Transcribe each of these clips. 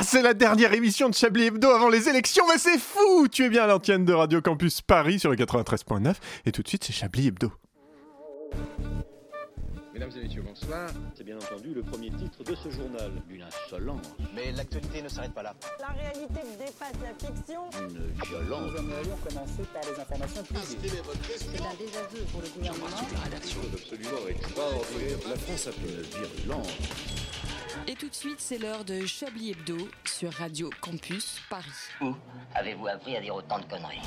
Ah, c'est la dernière émission de Chablis Hebdo avant les élections, mais c'est fou Tu es bien à l'antenne de Radio Campus Paris sur le 93.9, et tout de suite, c'est Chablis Hebdo. Mesdames et messieurs, bonsoir. C'est bien entendu le premier titre de ce journal. Une insolence, Mais l'actualité ne s'arrête pas là. La réalité dépasse la fiction. une violence. Nous aimerions commencer par les informations privées. C'est un désaveu pour le gouvernement. Et tout de suite, c'est l'heure de Chablis Hebdo sur Radio Campus Paris. Où avez-vous appris à dire autant de conneries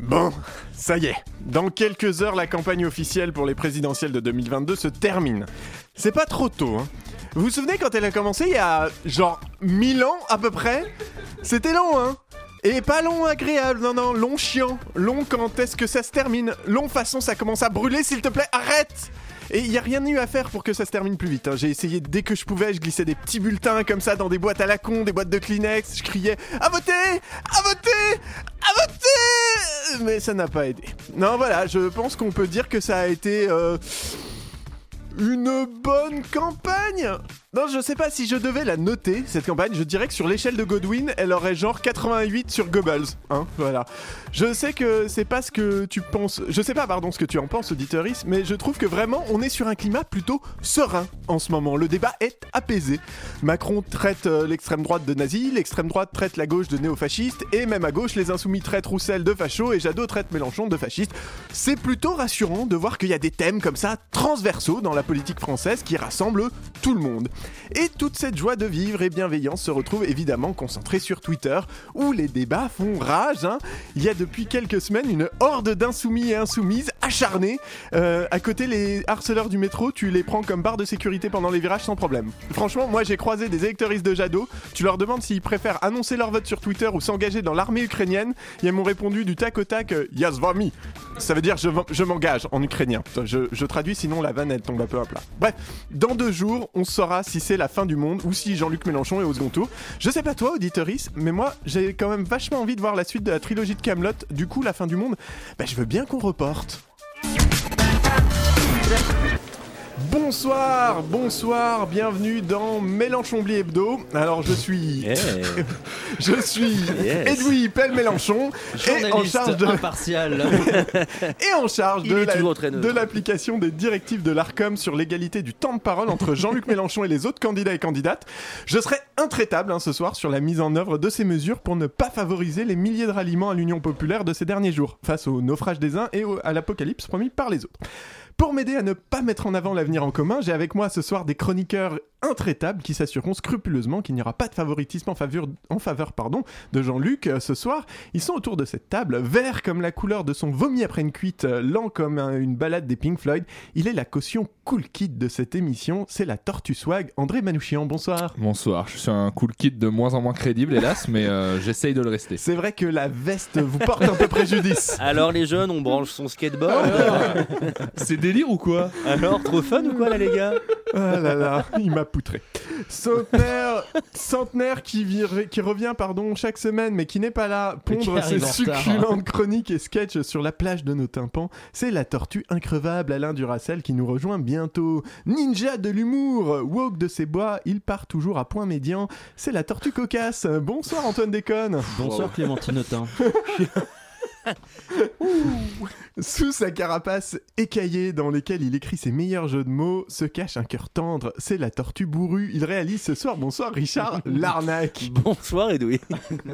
Bon, ça y est. Dans quelques heures, la campagne officielle pour les présidentielles de 2022 se termine. C'est pas trop tôt, hein. Vous vous souvenez quand elle a commencé il y a genre 1000 ans à peu près? C'était long, hein et pas long agréable, non, non, long chiant. Long quand est-ce que ça se termine Long façon ça commence à brûler, s'il te plaît, arrête et il n'y a rien eu à faire pour que ça se termine plus vite. hein. J'ai essayé dès que je pouvais, je glissais des petits bulletins comme ça dans des boîtes à la con, des boîtes de Kleenex, je criais à voter À voter À voter Mais ça n'a pas aidé. Non voilà, je pense qu'on peut dire que ça a été... euh, une bonne campagne Non, je sais pas si je devais la noter, cette campagne. Je dirais que sur l'échelle de Godwin, elle aurait genre 88 sur Goebbels. Hein, voilà. Je sais que c'est pas ce que tu penses... Je sais pas, pardon, ce que tu en penses, auditoris, mais je trouve que vraiment, on est sur un climat plutôt serein en ce moment. Le débat est apaisé. Macron traite euh, l'extrême droite de nazi, l'extrême droite traite la gauche de néofasciste, et même à gauche, les insoumis traitent Roussel de facho et Jadot traite Mélenchon de fasciste. C'est plutôt rassurant de voir qu'il y a des thèmes comme ça transversaux dans la politique française qui rassemblent tout le monde. Et toute cette joie de vivre et bienveillance se retrouve évidemment concentrée sur Twitter, où les débats font rage. hein. Il y a depuis quelques semaines une horde d'insoumis et insoumises acharnés. Euh, à côté, les harceleurs du métro, tu les prends comme barre de sécurité pendant les virages sans problème. Franchement, moi j'ai croisé des électeuristes de Jadot. Tu leur demandes s'ils préfèrent annoncer leur vote sur Twitter ou s'engager dans l'armée ukrainienne. Ils m'ont répondu du tac au tac euh, Yazvami. Ça veut dire je, je m'engage en ukrainien. Je, traduis sinon la vanne elle tombe un peu à plat. Bref, dans deux jours, on saura si c'est la fin du monde ou si Jean-Luc Mélenchon est au second tour. Je sais pas toi, auditoris, mais moi j'ai quand même vachement envie de voir la suite de la trilogie de Camelot. Du coup, la fin du monde, bah, je veux bien qu'on reporte. Yeah. Bonsoir, bonsoir, bienvenue dans Mélenchon-Bli Hebdo. Alors je suis, je suis Yes. Edoui Pelle Mélenchon et en charge de, impartial. et en charge Il de la- l'application des directives de l'ARCOM sur l'égalité du temps de parole entre Jean-Luc Mélenchon et les autres candidats et candidates. Je serai intraitable hein, ce soir sur la mise en œuvre de ces mesures pour ne pas favoriser les milliers de ralliements à l'Union populaire de ces derniers jours, face au naufrage des uns et au- à l'apocalypse promis par les autres. Pour m'aider à ne pas mettre en avant l'avenir en commun, j'ai avec moi ce soir des chroniqueurs intraitables qui s'assureront scrupuleusement qu'il n'y aura pas de favoritisme en faveur, en faveur pardon, de Jean-Luc euh, ce soir. Ils sont autour de cette table, vert comme la couleur de son vomi après une cuite, euh, lent comme un- une balade des Pink Floyd. Il est la caution cool kid de cette émission, c'est la Tortue Swag. André Manouchian, bonsoir. Bonsoir, je suis un cool kid de moins en moins crédible, hélas, mais euh, j'essaye de le rester. C'est vrai que la veste vous porte un peu préjudice. Alors les jeunes, on branche son skateboard. C'est délire ou quoi? Alors, trop fun ou quoi là les gars? Ah là là, il m'a poutré. Centenaire, centenaire qui, vire- qui revient pardon chaque semaine, mais qui n'est pas là pondre ses retard. succulentes chroniques et sketchs sur la plage de nos tympans. C'est la tortue increvable Alain Duracel qui nous rejoint bientôt. Ninja de l'humour, woke de ses bois, il part toujours à point médian. C'est la tortue cocasse. Bonsoir Antoine Déconne. Bonsoir Clémentine Autain. Sous sa carapace écaillée dans lesquelles il écrit ses meilleurs jeux de mots se cache un cœur tendre. C'est la tortue bourrue. Il réalise ce soir. Bonsoir Richard Larnac. Bonsoir Edoui.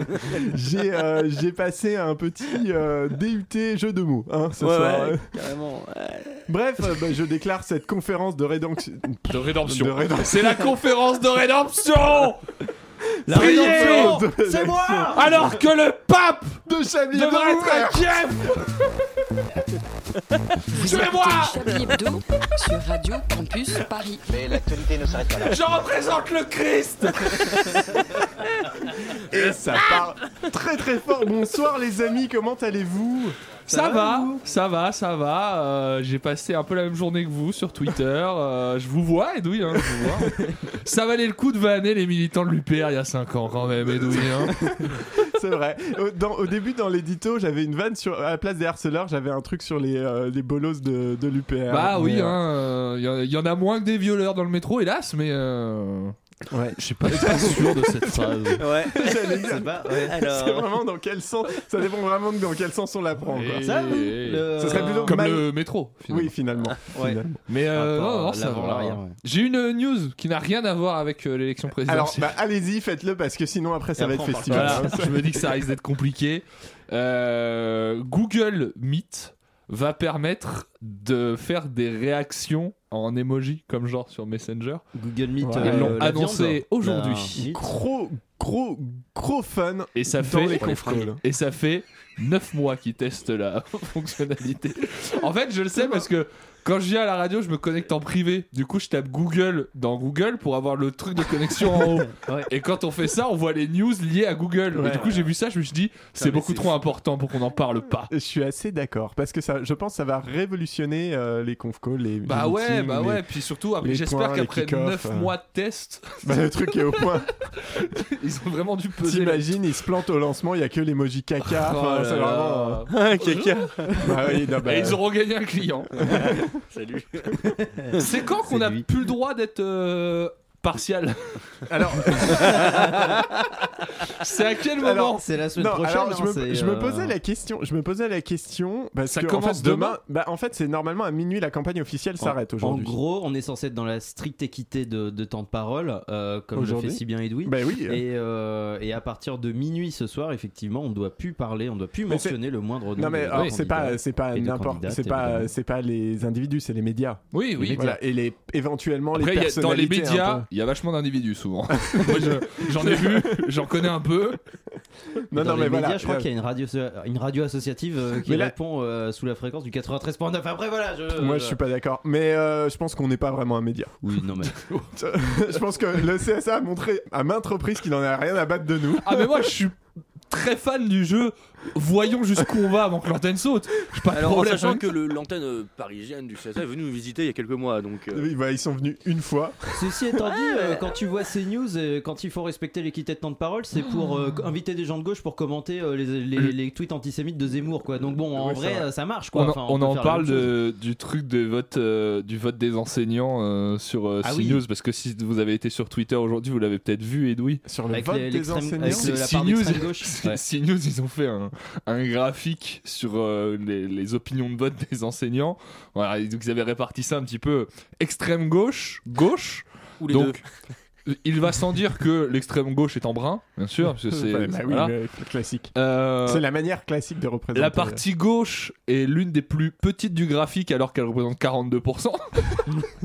J'ai euh, j'ai passé un petit euh, DUT jeu de mots hein, ce Ouais, soir. ouais, carrément. ouais. Bref, euh, bah, je déclare cette conférence de rédemption. De rédemption. De rédemption. C'est la conférence de rédemption La rédemption C'est moi. Alors que le pape De Chablis devrait être à Kiev Vous Tuez-moi écoutez Chablis Hebdo sur Radio Campus Paris. Mais l'actualité ne s'arrête pas là. Je représente le Christ. Et ça part très très fort. Bonsoir les amis, comment allez-vous? Ça va, ça va, ça va. euh, J'ai passé un peu la même journée que vous sur Twitter. euh, je vous vois, Edoui, hein, je vous vois. ça valait le coup de vanner les militants de l'UPR il y a 5 ans quand même, Edoui. Hein. C'est vrai. Au, dans- au début, dans l'édito, j'avais une vanne sur à la place des harceleurs, j'avais un truc sur les, euh, les bolos de, de l'UPR. Bah oui, euh, hein, il y, en- y en a moins que des violeurs dans le métro, hélas, mais euh, Ouais. Je suis pas pas sûr de cette phrase. Ouais. C'est ouais. C'est Alors. vraiment dans quel sens Ça dépend vraiment de dans quel sens on la prend. quoi. Ça, le- serait plutôt Comme mal- le métro. finalement. Oui, finalement. Ouais. Finalement. Mais euh, non, non, ouais. J'ai une news qui n'a rien à voir avec euh, l'élection Alors, présidentielle. bah, allez-y, faites-le parce que sinon après ça Et va après, être festival. Voilà, je me dis que ça risque d'être compliqué. Euh, Google Meet va permettre de faire des réactions en emoji comme genre sur Messenger. Google Meet. Ouais. euh, l'ont la annoncé viande, aujourd'hui. Gros, gros, gros fun Et ça dans fait les et ça fait 9 mois qu'ils testent la fonctionnalité. En fait, je le sais parce que quand je viens à la radio, je me connecte en privé. Du coup, je tape Google dans Google pour avoir le truc de connexion en haut. Ouais. Et quand on fait ça, on voit les news liées à Google. Ouais. et du coup, j'ai vu ça, je me suis dit, c'est beaucoup trop important pour qu'on n'en parle pas. Je suis assez d'accord parce que ça, je pense que ça va révolutionner euh, les conf calls, les Bah les ouais, meetings, bah les- ouais, puis surtout, j'espère qu'après les kick-offs, 9 euh. mois de test, Bah, le truc est au point. ils ont vraiment dû peser. T'imagines, ils se plantent au lancement, il y a que l'emoji caca. Oh Enfin, là c'est là. vraiment. Ah, quelqu'un. Bah oui, non, bah, Et ils auront gagné un client. Salut. C'est quand qu'on a lui. plus le droit d'être euh, partial Alors, C'est à quel moment C'est la semaine non, prochaine. alors hein, je, me, je euh, posais la question. Je me posais la question parce Ça que en commence fait, demain. demain bah, en fait, c'est normalement à minuit la campagne officielle s'arrête En aujourd'hui. gros, on est censé être dans la stricte équité de, de temps de parole, euh, comme le fait Aujourd'hui si bien Edoui. Bah oui. Et, euh, et à partir de minuit ce soir, effectivement, on ne doit plus parler, on ne doit plus mentionner le moindre nom. Non mais de c'est pas c'est pas n'importe c'est pas c'est pas les individus c'est les médias Oui, oui. voilà et les éventuellement Après, les a- dans les personnalités médias. Il y a vachement d'individus souvent. Moi, je- j'en ai vu, j'en connais un peu. non Dans non les mais voilà je crois qu'il y a une radio, une radio associative euh, qui Mais là- répond euh, sous la fréquence du 93.9. Après, voilà, je. moi je suis pas d'accord mais euh, je pense qu'on n'est pas vraiment un média Oui, non, mais. je pense que le CSA a montré à maintes reprises qu'il en a rien à battre de nous Ah, mais moi, je suis très fan du jeu. Voyons jusqu'où on va avant que l'antenne saute. Pas de Alors, en sachant que l'antenne euh, parisienne du CSA est venue nous visiter il y a quelques mois, donc. euh, Oui, bah, ils sont venus une fois Ceci étant dit, euh, quand tu vois ces news, euh, quand il faut respecter l'équité de temps de parole, c'est pour euh, inviter des gens de gauche pour commenter euh, les, les- les tweets antisémites de Zemmour, quoi. Donc bon, en vrai, ça marche, quoi. On, en- Enfin, on parle de- du truc de vote, euh, du vote des enseignants euh, sur euh, Ah oui. CNews parce que si vous avez été sur Twitter aujourd'hui, vous l'avez peut-être vu, Edoui. sur le Avec vote les- des enseignants. CNews, ils ont fait un, un graphique sur euh, les, les opinions de vote des enseignants. Voilà, et donc ils avaient réparti ça un petit peu extrême gauche, gauche. ou les Donc, il va sans dire que l'extrême gauche est en brun, bien sûr, parce que c'est bah voilà. classique Euh, c'est la manière classique de représenter la partie gauche est l'une des plus petites du graphique alors qu'elle représente 42%.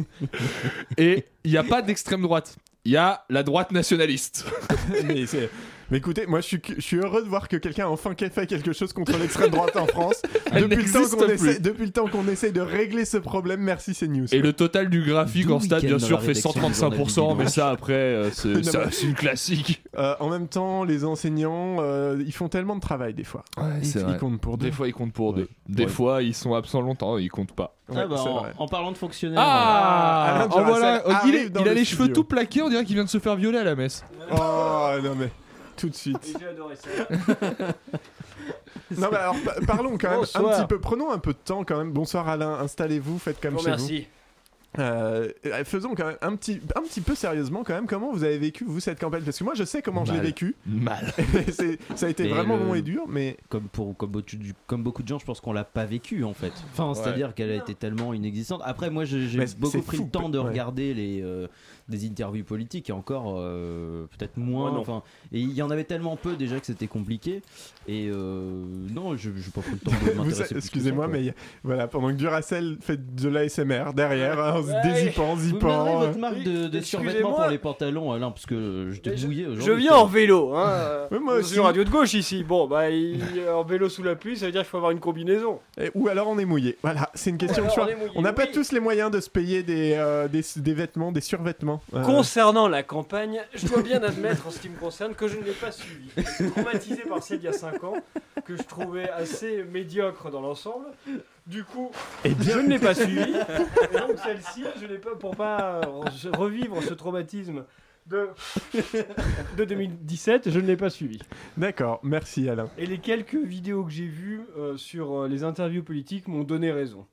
Et il n'y a pas d'extrême droite. Il y a la droite nationaliste. mais, c'est- mais écoutez, moi je suis, je suis heureux de voir que quelqu'un a enfin fait quelque chose contre l'extrême droite en France. Depuis, le temps qu'on essaie, depuis le temps qu'on essaie de régler ce problème, merci CNews. Et le total du graphique en stade, bien sûr, fait rédaction du journal du 135%, mais ça après, euh, c'est Non, ça, c'est une classique. Euh, en même temps, les enseignants, euh, ils font tellement de travail des fois. ils, c'est ils vrai. comptent pour deux. Des fois, ils comptent pour Ouais. deux. Des Ouais. fois, ils sont absents longtemps, ils comptent pas. Ah bah, c'est en, vrai. en parlant de fonctionnaires. Ah, Alain oh, Duracell voilà. Il, arrive est- dans il a le les cheveux studio. tout plaqués, on dirait qu'il vient de se faire violer à la messe. Oh non mais tout de suite. J'ai adoré ça. Non mais alors pa- parlons quand même un petit peu, prenons un peu de temps quand même. Bonsoir Alain, installez-vous, faites comme Bon, chez vous. merci. Euh, faisons quand même un petit, un petit peu sérieusement quand même. Comment vous avez vécu vous cette campagne? Parce que moi je sais comment je l'ai Mal. vécu. Mal. C'est- ça a été Mais vraiment le- long et dur, mais Comme, pour, comme, beaucoup de- comme beaucoup de gens, je pense qu'on l'a pas vécu en fait. Enfin, c'est-à-dire qu'elle a été tellement inexistante. Après, moi, j'ai j'ai Mais c'est beaucoup pris fou, le temps de ouais. regarder les, euh, des interviews politiques et encore euh, peut-être moins. Ouais, enfin, et il y en avait tellement peu déjà que c'était compliqué. Et euh, non, je n'ai pas pris le temps de m'intéresser. excusez-moi, mais y a- voilà, pendant que Duracell fait de l'ASMR derrière, hein, en se Ouais. dézippant, zippant. donnerez euh. votre marque de, de survêtement pour les pantalons, Alain, parce que je t'ai mouillé aujourd'hui. Je viens en vélo. Hein. Ouais, moi aussi. sur radio de gauche ici. Bon, bah, il- en vélo sous la pluie, ça veut dire qu'il faut avoir une combinaison. Et- Ou alors on est mouillé. Voilà, c'est une question de choix. on n'a pas oui. tous les moyens de se payer des, euh, des, des vêtements, des survêtements. Euh, Concernant la campagne, je dois bien admettre en ce qui me concerne que je ne l'ai pas suivi. Traumatisé par celle d'il y a 5 ans, que je trouvais assez médiocre dans l'ensemble. Du coup, Eh bien, je ne l'ai pas suivi. Et donc celle-ci, je l'ai pas pour pas euh, revivre ce traumatisme de, de 2017, je ne l'ai pas suivi. d'accord, merci Alain. Et les quelques vidéos que j'ai vues euh, sur les interviews politiques m'ont donné raison.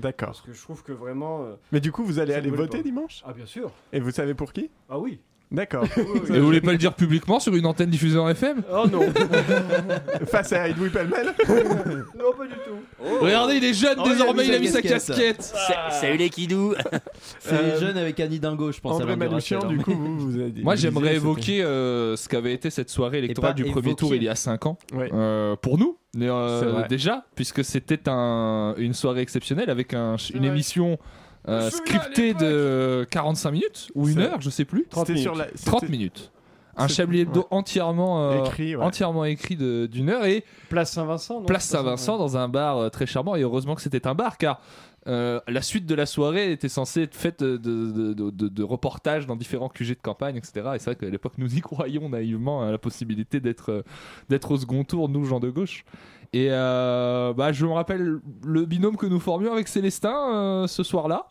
D'accord. Parce que je trouve que vraiment. euh, Mais du coup, vous allez aller voter dimanche? Ah, bien sûr. Et vous savez pour qui? Ah oui. D'accord. Et vous voulez pas le dire publiquement sur une antenne diffusée en FM Oh non Face à Edoui Pellemel Non, pas du tout. Regardez, il est jeune Oh, désormais, mis il a mis sa casquette. casquette. Sa- Salut les kidous C'est Euh, les jeunes avec Annie Dingo, je pense. André Manouchian, du coup, vous, vous avez dit. Moi, j'aimerais évoquer euh, ce qu'avait été cette soirée électorale du premier tour il y a 5 ans. Ouais. Euh, pour nous, euh, déjà, puisque c'était un, une soirée exceptionnelle avec un, une vrai. émission euh, scriptée de 45 minutes ou une heure, je sais plus. Trente C'était sur minutes. la. 30 c'était minutes. Un Chablis Hebdo ouais. entièrement, euh, Écrit, ouais. entièrement écrit de- d'une heure et Place Saint-Vincent. place Saint-Vincent dans un bar euh, très charmant et heureusement que c'était un bar car euh, la suite de la soirée était censée être faite de, de, de- de- de reportages dans différents QG de campagne etc et c'est vrai qu'à l'époque nous y croyions naïvement à la possibilité d'être euh, d'être au second tour nous gens de gauche et euh, bah, je me rappelle le binôme que nous formions avec Célestin euh, ce soir-là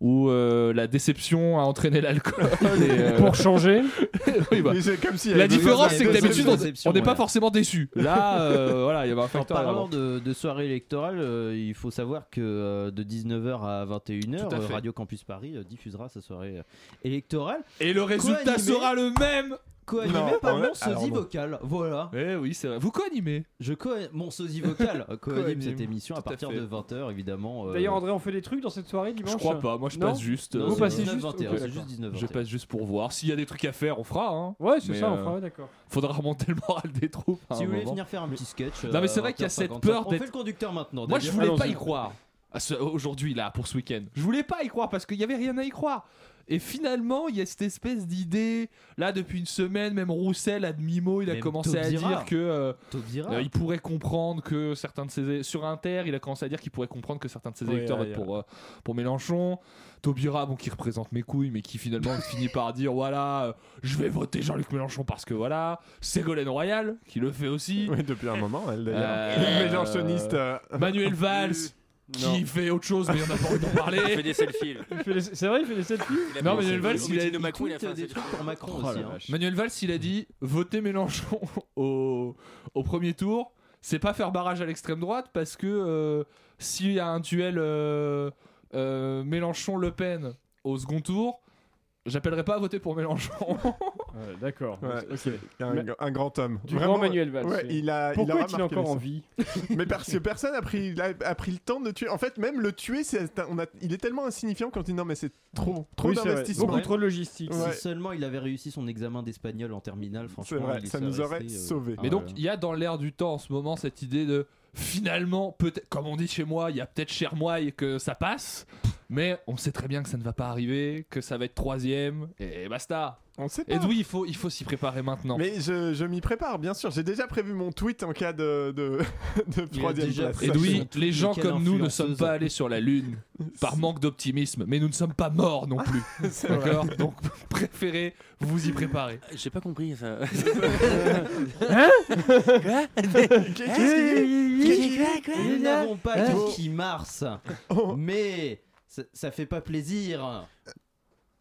où euh, la déception a entraîné l'alcool et, euh, Pour changer. oui, bah, Mais c'est comme si. la différence c'est que d'habitude de on- n'est pas forcément déçu là euh, voilà il y avait un En facteur parlant de, de soirée électorale, euh, il faut savoir que euh, de 19h à 21h, Tout à euh, fait. Radio Campus Paris euh, diffusera sa soirée euh, électorale, Et le résultat Co-animé. sera le même co-animée Non, par on- mon alors sosie non. vocal. Voilà. Eh oui, c'est vrai. Vous co-animez Je co mon sosie vocal co-anime cette émission à tout à partir fait. de 20h évidemment. euh, D'ailleurs, André, on fait des trucs dans cette soirée dimanche Je crois pas, moi je Non passe juste. non, euh, Vous c'est passez 19, juste 21, Ok, c'est d'accord. juste 19 Je passe juste pour voir. S'il y a des trucs à faire, on fera. Hein. Ouais, c'est Mais, ça, euh, enfin, ouais, d'accord. Faudra remonter le moral des troupes. à Si un vous voulez moment. venir faire un petit sketch. Non, mais c'est vrai qu'il y a cette 20h55, peur On d'être- fait le conducteur maintenant. Moi je d'ailleurs. voulais pas Allons-y. y croire. À ce- Aujourd'hui, là, pour ce week-end. Je voulais pas y croire parce qu'il y avait rien à y croire. Et finalement, il y a cette espèce d'idée. Là, depuis une semaine, même Roussel, à demi-mot, il a Même commencé à dire que. euh, Taubira. Euh, il pourrait comprendre que certains de ses sur Inter, il a commencé à dire qu'il pourrait comprendre que certains de ses électeurs ouais, votent ouais. pour euh, pour Mélenchon. Taubira, bon, qui représente mes couilles, mais qui finalement finit par dire voilà, euh, je vais voter Jean-Luc Mélenchon parce que voilà. Ségolène Royal, qui le fait aussi. Oui, depuis un moment, elle d'ailleurs. Euh, Mélenchoniste. euh, Manuel Valls, qui Non. fait autre chose, mais on n'a pas envie d'en Il parler. fait des selfies. là. Il fait des- C'est vrai, il fait des selfies Il a Non, fait Manuel des Valls, selfies. il a- Au meeting de Il Macron, il a tweet, fait un des selfie. trucs pour Macron Oh la aussi. hein. vache. Manuel Valls, il a dit voter Mélenchon au, au premier tour, c'est pas faire barrage à l'extrême droite parce que euh, s'il y a un duel euh, euh, Mélenchon-Le Pen au second tour, j'appellerai pas à voter pour Mélenchon. Ouais, D'accord. Ouais, Ok. c'est un, Mais- un grand homme. Du Vraiment, grand Manuel Valls. Ouais, il a, il Pourquoi aura est-il marqué encore en vie Mais parce que personne a pris, a, a pris le temps de tuer. En fait, même le tuer, c'est, un- on a, il est tellement insignifiant qu'on dit non, mais c'est trop, trop Oui, c'est vrai. d'investissement. Beaucoup trop de logistique. Ouais. Si seulement il avait réussi son examen d'espagnol en terminale, franchement, vrai, il ça serait nous aurait resté, euh, sauvés. ah Mais donc, ouais. il y a dans l'air du temps en ce moment cette idée de finalement, peut-être, comme on dit chez moi, il y a peut-être cher moi et que ça passe, mais on sait très bien que ça ne va pas arriver, que ça va être troisième, et basta. On sait pas. Et oui, il faut, il faut s'y préparer maintenant. Mais je, je m'y prépare, bien sûr. J'ai déjà prévu mon tweet en cas de, de, de troisième déjà place. Edoui, Toutes les gens comme nous ne sommes pas allés sur la Lune par manque d'optimisme, mais nous ne sommes pas morts non plus. D'accord? Donc préférez vous y préparer. J'ai pas compris ça. Nous n'avons pas Hein Kiki Mars, Oh, mais ça, ça fait pas plaisir.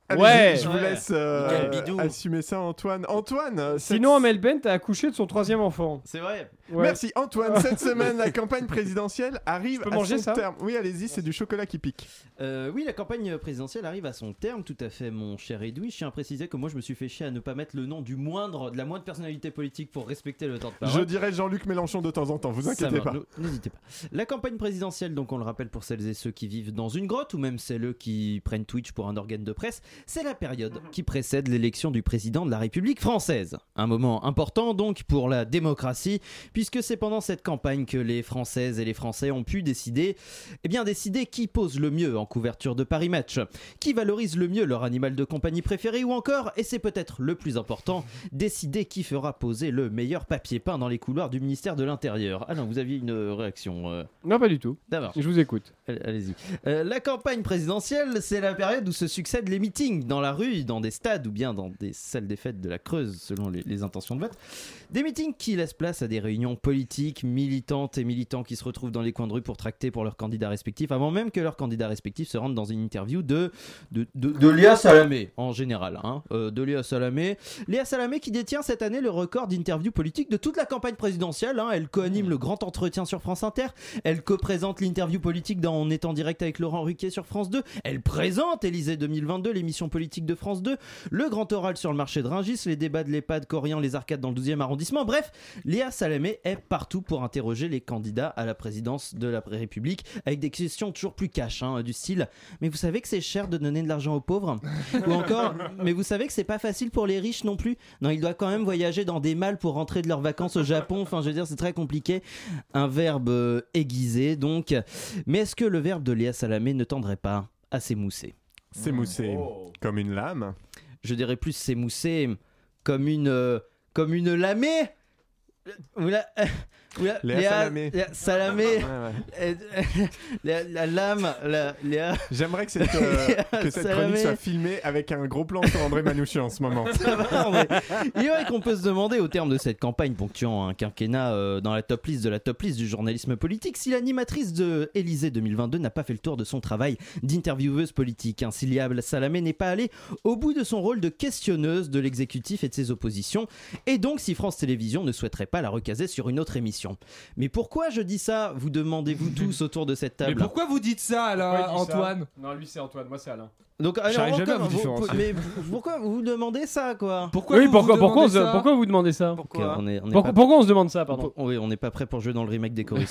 Ouais. je vous Ouais. laisse euh, assumer ça, Antoine. Antoine, cette- Sinon, Amel Bent a accouché de son troisième enfant. C'est vrai. Ouais. Merci Antoine. Cette semaine, la campagne présidentielle arrive à manger son ça terme. Oui, allez-y, c'est du chocolat qui pique. Euh, oui, la campagne présidentielle arrive à son terme, tout à fait, mon cher Edoui. Je tiens à préciser que moi, je me suis fait chier à ne pas mettre le nom du moindre, de la moindre personnalité politique pour respecter le temps de Je parole. dirais Jean-Luc Mélenchon de temps en temps. Vous inquiétez pas. N'hésitez pas. La campagne présidentielle, donc on le rappelle pour celles et ceux qui vivent dans une grotte ou même celles qui prennent Twitch pour un organe de presse, c'est la période qui précède l'élection du président de la République française. Un moment important donc pour la démocratie, puisque c'est pendant cette campagne que les Françaises et les Français ont pu décider, eh bien décider qui pose le mieux en couverture de Paris Match, qui valorise le mieux leur animal de compagnie préféré ou encore, et c'est peut-être le plus important, décider qui fera poser le meilleur papier peint dans les couloirs du ministère de l'Intérieur. Alain, vous aviez une réaction euh, Non, pas du tout. D'abord, Je vous écoute. allez- allez-y. Euh, la campagne présidentielle, c'est la période où se succèdent les meetings dans la rue, dans des stades ou bien dans des salles des fêtes de la Creuse, selon les, les intentions de vote. Des meetings qui laissent place à des réunions réunions politiques, militantes et militants qui se retrouvent dans les coins de rue pour tracter pour leurs candidats respectifs, avant même que leurs candidats respectifs se rendent dans une interview de, de, de, de Léa Salamé, en général. Hein, euh, de Léa Salamé. Léa Salamé qui détient cette année le record d'interview politique de toute la campagne présidentielle. hein. Elle co-anime le grand entretien sur France Inter. Elle co-présente l'interview politique dans On est en direct avec Laurent Ruquier sur France 2. Elle présente Élysée 2022, l'émission politique de France 2. Le grand oral sur le marché de Rungis, les débats de l'EHPAD, Corian, les arcades dans le 12e arrondissement. Bref, Léa Salamé est partout pour interroger les candidats à la présidence de la République avec des questions toujours plus cash, hein, du style Mais vous savez que c'est cher de donner de l'argent aux pauvres Ou encore Mais vous savez que c'est pas facile pour les riches non plus Non, ils doivent quand même voyager dans des malles pour rentrer de leurs vacances au Japon. Enfin, je veux dire, c'est très compliqué. Un verbe euh, aiguisé, donc. Mais est-ce que le verbe de Léa Salamé ne tendrait pas à s'émousser? C'est moussé Oh. comme une lame? je dirais plus s'émousser comme une euh, comme une lamée Ou la, Léa Salamé. Léa Salamé. Ouais, ouais. La, la lame la, Léa J'aimerais que cette, euh, que cette Salamé. chronique soit filmée avec un gros plan sur André Manouchian en ce moment. Ça va, mais Il est vrai qu'on peut se demander, au terme de cette campagne ponctuant un quinquennat euh, dans la top liste de la top liste du journalisme politique, si l'animatrice de Élysée 2022 n'a pas fait le tour de son travail d'intervieweuse politique. Hein, si Léa Salamé n'est pas allée au bout de son rôle de questionneuse de l'exécutif et de ses oppositions, et donc si France Télévisions ne souhaiterait pas la recaser sur une autre émission. Mais pourquoi je dis ça Vous demandez-vous tous autour de cette Mais table pourquoi vous dites ça là, Antoine? Non, lui c'est Antoine, moi c'est Alain. Donc, alors, J'arrive jamais à encore, vous différencier. mais pourquoi vous demandez ça, quoi Pourquoi oui, vous pourquoi, vous pourquoi, on demandez se- ça pourquoi vous demandez ça Ok, on est- on est pourquoi, pas- pourquoi on se demande ça, pardon On- Oui, on n'est pas prêt pour jouer dans le remake des Gare, hein.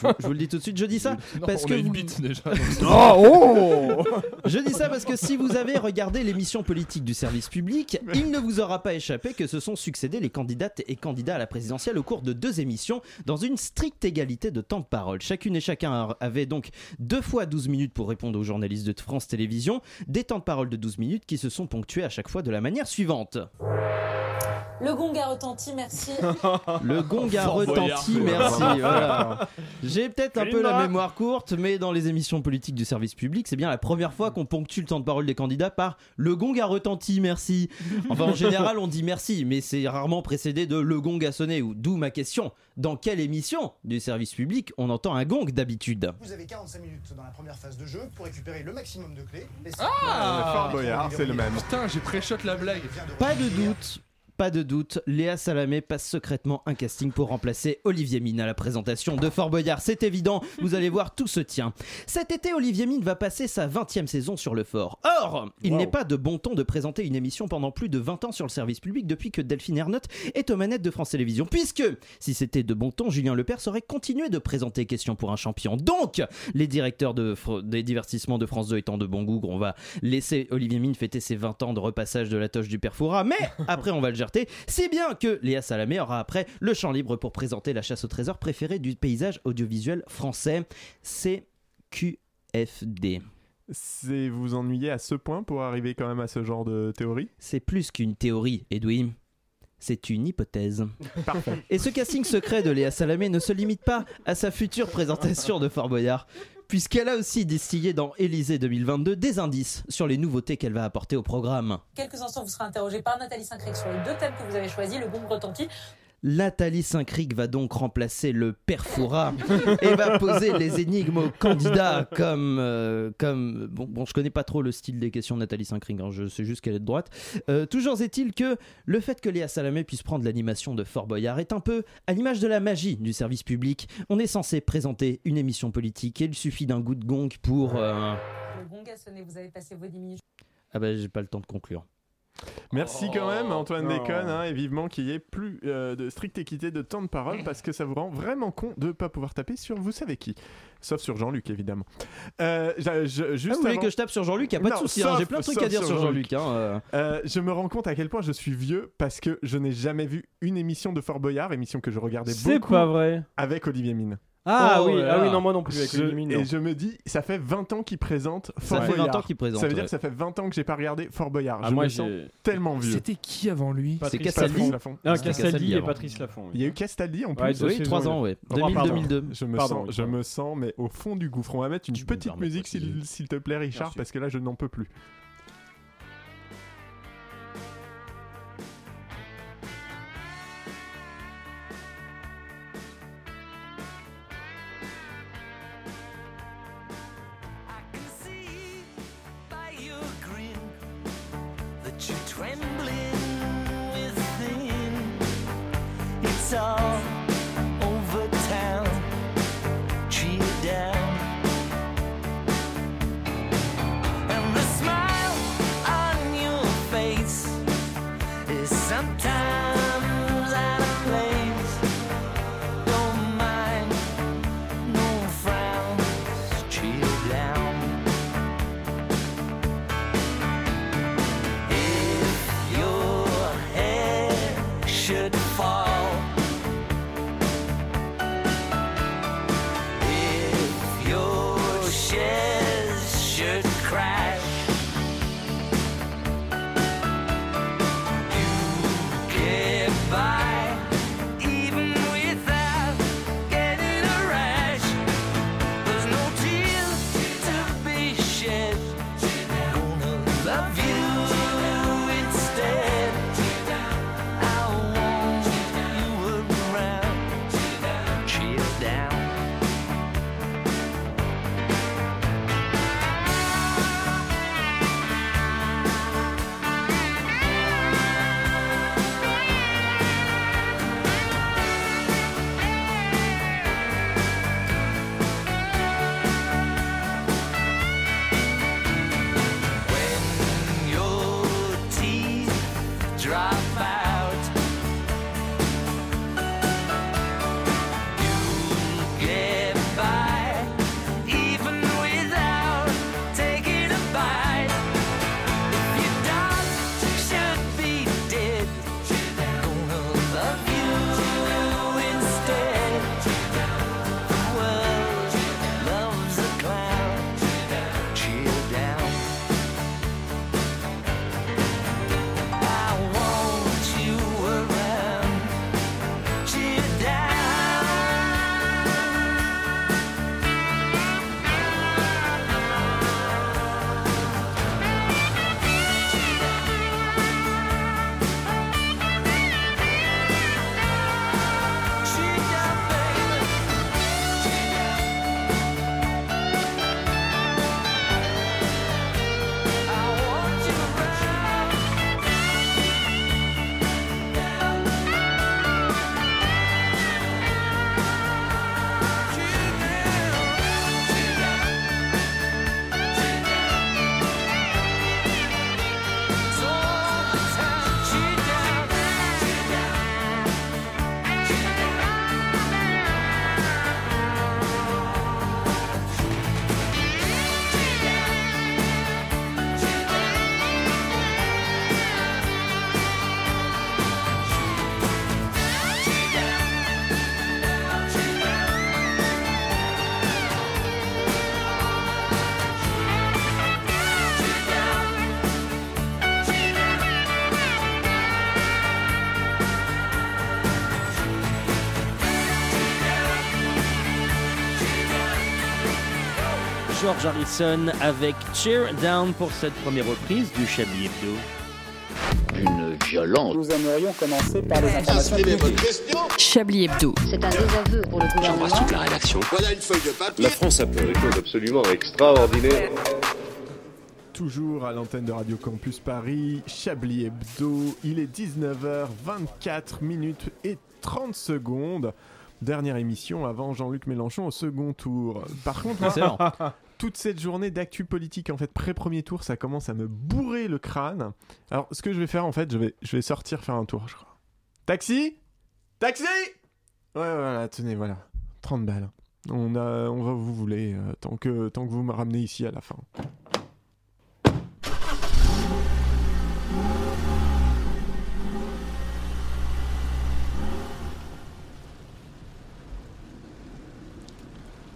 je, vous- je vous le dis tout de suite. Je dis ça Non, parce on que a une vous- bite déjà. donc- Oh, oh Je dis ça parce que si vous avez regardé l'émission politique du service public, il ne vous aura pas échappé que se sont succédés les candidates et candidats à la présidentielle au cours de deux émissions dans une stricte égalité de temps de parole. Chacune et chacun avait donc deux fois 12 minutes pour répondre aux journalistes de France Télévisions, des temps de parole de 12 minutes qui se sont ponctués à chaque fois de la manière suivante. Le gong a retenti, merci. Le gong a retenti, merci. voilà. J'ai peut-être un peu la mémoire courte, mais dans les émissions politiques du service public, c'est bien la première fois qu'on ponctue le temps de parole des candidats par le gong a retenti, merci. Enfin, en général, on dit merci, mais c'est rarement précédé de le gong a sonné. ou D'où ma question dans quelle émission du service public on entend un gong d'habitude? Vous avez 45 minutes dans la première phase de jeu pour récupérer le maximum de clés. Ah Fort Boyard, c'est le même. Putain, j'ai pré-shot la blague. Pas de doute. Pas de doute, Léa Salamé passe secrètement un casting pour remplacer Olivier Mine à la présentation de Fort Boyard. C'est évident, vous allez voir, tout se tient. Cet été, Olivier Mine va passer sa 20e saison sur le Fort. Or, il n'est pas de bon ton de présenter une émission pendant plus de 20 ans sur le service public depuis que Delphine Ernotte est aux manettes de France Télévisions. Puisque, si c'était de bon ton, Julien Lepers aurait continué de présenter Question pour un champion. Donc, les directeurs de, des divertissements de France 2 étant de bon goût, on va laisser Olivier Mine fêter ses 20 ans de repassage de la toche du père Fouras, mais après on va le si bien que Léa Salamé aura après le champ libre pour présenter la chasse au trésor préférée du paysage audiovisuel français, CQFD. C'est vous ennuyer à ce point pour arriver quand même à ce genre de théorie? C'est plus qu'une théorie, Edwin. C'est une hypothèse. Parfait. Et ce casting secret de Léa Salamé ne se limite pas à sa future présentation de Fort Boyard, puisqu'elle a aussi distillé dans Élysée 2022 des indices sur les nouveautés qu'elle va apporter au programme. Quelques instants, vous serez interrogé par Nathalie Saint-Crec sur les deux thèmes que vous avez choisis, le gong retentit. Nathalie Saint-Cric va donc remplacer le père Fouras et va poser les énigmes aux candidats comme euh, comme bon, bon je connais pas trop le style des questions de Nathalie Saint-Cric hein, je sais juste qu'elle est de droite. Euh, toujours est-il que le fait que Léa Salamé puisse prendre l'animation de Fort Boyard est un peu à l'image de la magie du service public. On est censé présenter une émission politique et il suffit d'un coup de gong pour euh, Le gong a sonné, vous avez passé vos 10 minutes. ah bah j'ai pas le temps de conclure Merci quand même Antoine Oh. Déconne hein, et vivement qu'il y ait plus euh, de stricte équité de temps de parole parce que ça vous rend vraiment con de pas pouvoir taper sur vous savez qui. Sauf sur Jean-Luc évidemment. Euh, je- Ah, juste vous voulez avant- que je tape sur Jean-Luc y a pas de souci hein, j'ai plein de trucs à dire sur Jean-Luc hein, euh. Euh, je me rends compte à quel point je suis vieux parce que je n'ai jamais vu une émission de Fort Boyard, émission que je regardais C'est beaucoup pas vrai. avec Olivier Mine. Ah Oh oui, ah oui, non, moi non plus avec Je- Olivier Mine, non. et je me dis, ça fait 20 ans qu'il présente Fort ça fait 20 Boyard. ans qu'il présente Ça veut dire que ça fait 20 ans que j'ai pas regardé Fort Boyard. Ah, je moi me sens tellement vieux. C'était qui avant lui c'est Patrice Castaldi. Ah, Castaldi et. Patrice Laffont. oui. Il y a eu Castaldi en plus. Ouais, oui saisons, 3 oui. ans ouais Oh, pardon. 2000-2002 Je me Pardon, sens, je me sens, mais au fond du gouffre. On va mettre une Tu petite musique, s'il te plaît, Richard, parce que là, je n'en peux plus. George Harrison avec Cheer Down pour cette première reprise du Chablis Hebdo. Une violence. Nous aimerions commencer par les informations Chablis Hebdo. C'est un désaveu pour le gouvernement. la rédaction. Voilà une feuille de papier. La France a fait des choses absolument extraordinaires. Toujours à l'antenne de Radio Campus Paris, Chablis Hebdo, il est 19h24 minutes et 30 secondes. Dernière émission avant Jean-Luc Mélenchon au second tour. Par contre. toute cette journée d'actu politique, en fait, pré-premier tour, ça commence à me bourrer le crâne. Alors, ce que je vais faire, en fait, je vais, sortir faire un tour, je crois. Taxi Taxi Ouais, voilà, tenez, voilà. 30 balles. On, a, on va vous voulez, euh, tant, que, tant que vous me ramenez ici à la fin.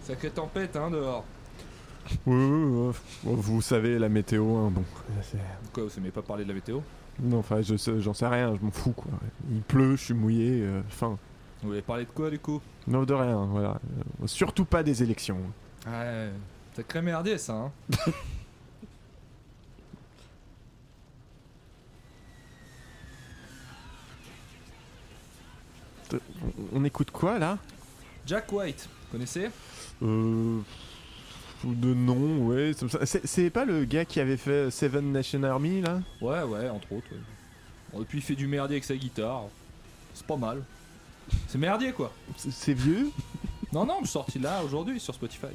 Sacrée tempête, hein, dehors. Oui, oui, oui, oui. vous savez, la météo, hein, bon. c'est- Quoi, vous aimez pas parler de la météo? Non, enfin, je sais- j'en sais rien, je m'en fous, quoi. Il pleut, je suis mouillé, euh, fin. Vous voulez parler de quoi, du coup? Non, de rien, voilà. Euh, surtout pas des élections. Ouais, sacré merdier, ça, hein? On- On écoute quoi, là? Jack White, connaissez? Euh... De nom, ouais. c'est- pas le gars qui avait fait Seven Nation Army là? Ouais, ouais, entre autres. ouais. Et puis il fait du merdier avec sa guitare. C'est pas mal. C'est merdier quoi. C'est- vieux? Non, non, sorti là aujourd'hui sur Spotify.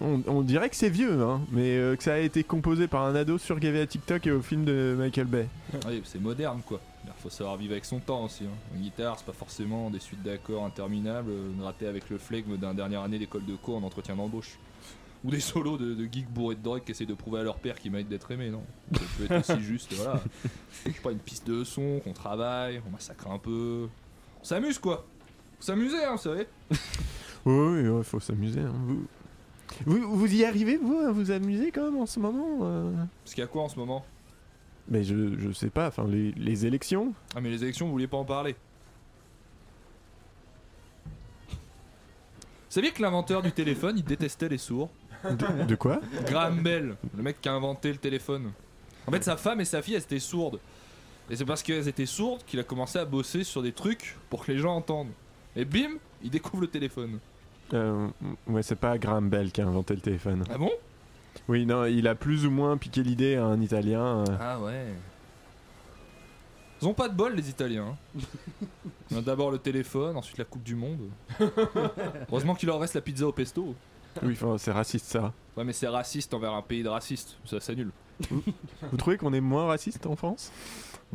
on, on dirait que c'est vieux, hein, mais euh, que ça a été composé par un ado surgavé à TikTok et au film de Michael Bay. Oui, c'est moderne quoi. Il faut savoir vivre avec son temps aussi. Hein. Une guitare, c'est pas forcément des suites d'accords interminables, euh, grattés avec le flegme d'un dernière année d'école de co en entretien d'embauche. Ou des solos de, de geeks bourrés de drogue qui essayent de prouver à leur père qu'ils méritent d'être aimés, non Ça peut être aussi juste, voilà. Je sais pas, une piste de son, qu'on travaille, on massacre un peu. On s'amuse quoi Faut s'amuser, hein, vous savez Oui, oui, faut s'amuser. hein. Vous... Vous, vous y arrivez, vous, à vous amuser quand même en ce moment euh? Parce qu'il y a quoi en ce moment? Mais je, je sais pas, enfin, les, les élections Ah, mais les élections, vous vouliez pas en parler? Vous saviez que l'inventeur du téléphone, il détestait les sourds? De, de quoi? Graham Bell, le mec qui a inventé le téléphone. En fait, sa femme et sa fille, elles étaient sourdes. Et c'est parce qu'elles étaient sourdes qu'il a commencé à bosser sur des trucs pour que les gens entendent. Et bim, il découvre le téléphone. Euh, Ouais, c'est pas Graham Bell qui a inventé le téléphone. Ah bon? Oui, non, il a plus ou moins piqué l'idée à un Italien. euh. Ah ouais. Ils ont pas de bol, les Italiens. hein. On a d'abord le téléphone, ensuite la Coupe du Monde. Heureusement qu'il leur reste la pizza au pesto. Oui, enfin, c'est raciste ça. Ouais, mais c'est raciste envers un pays de racistes. Ça, nul. Vous trouvez qu'on est moins raciste en France?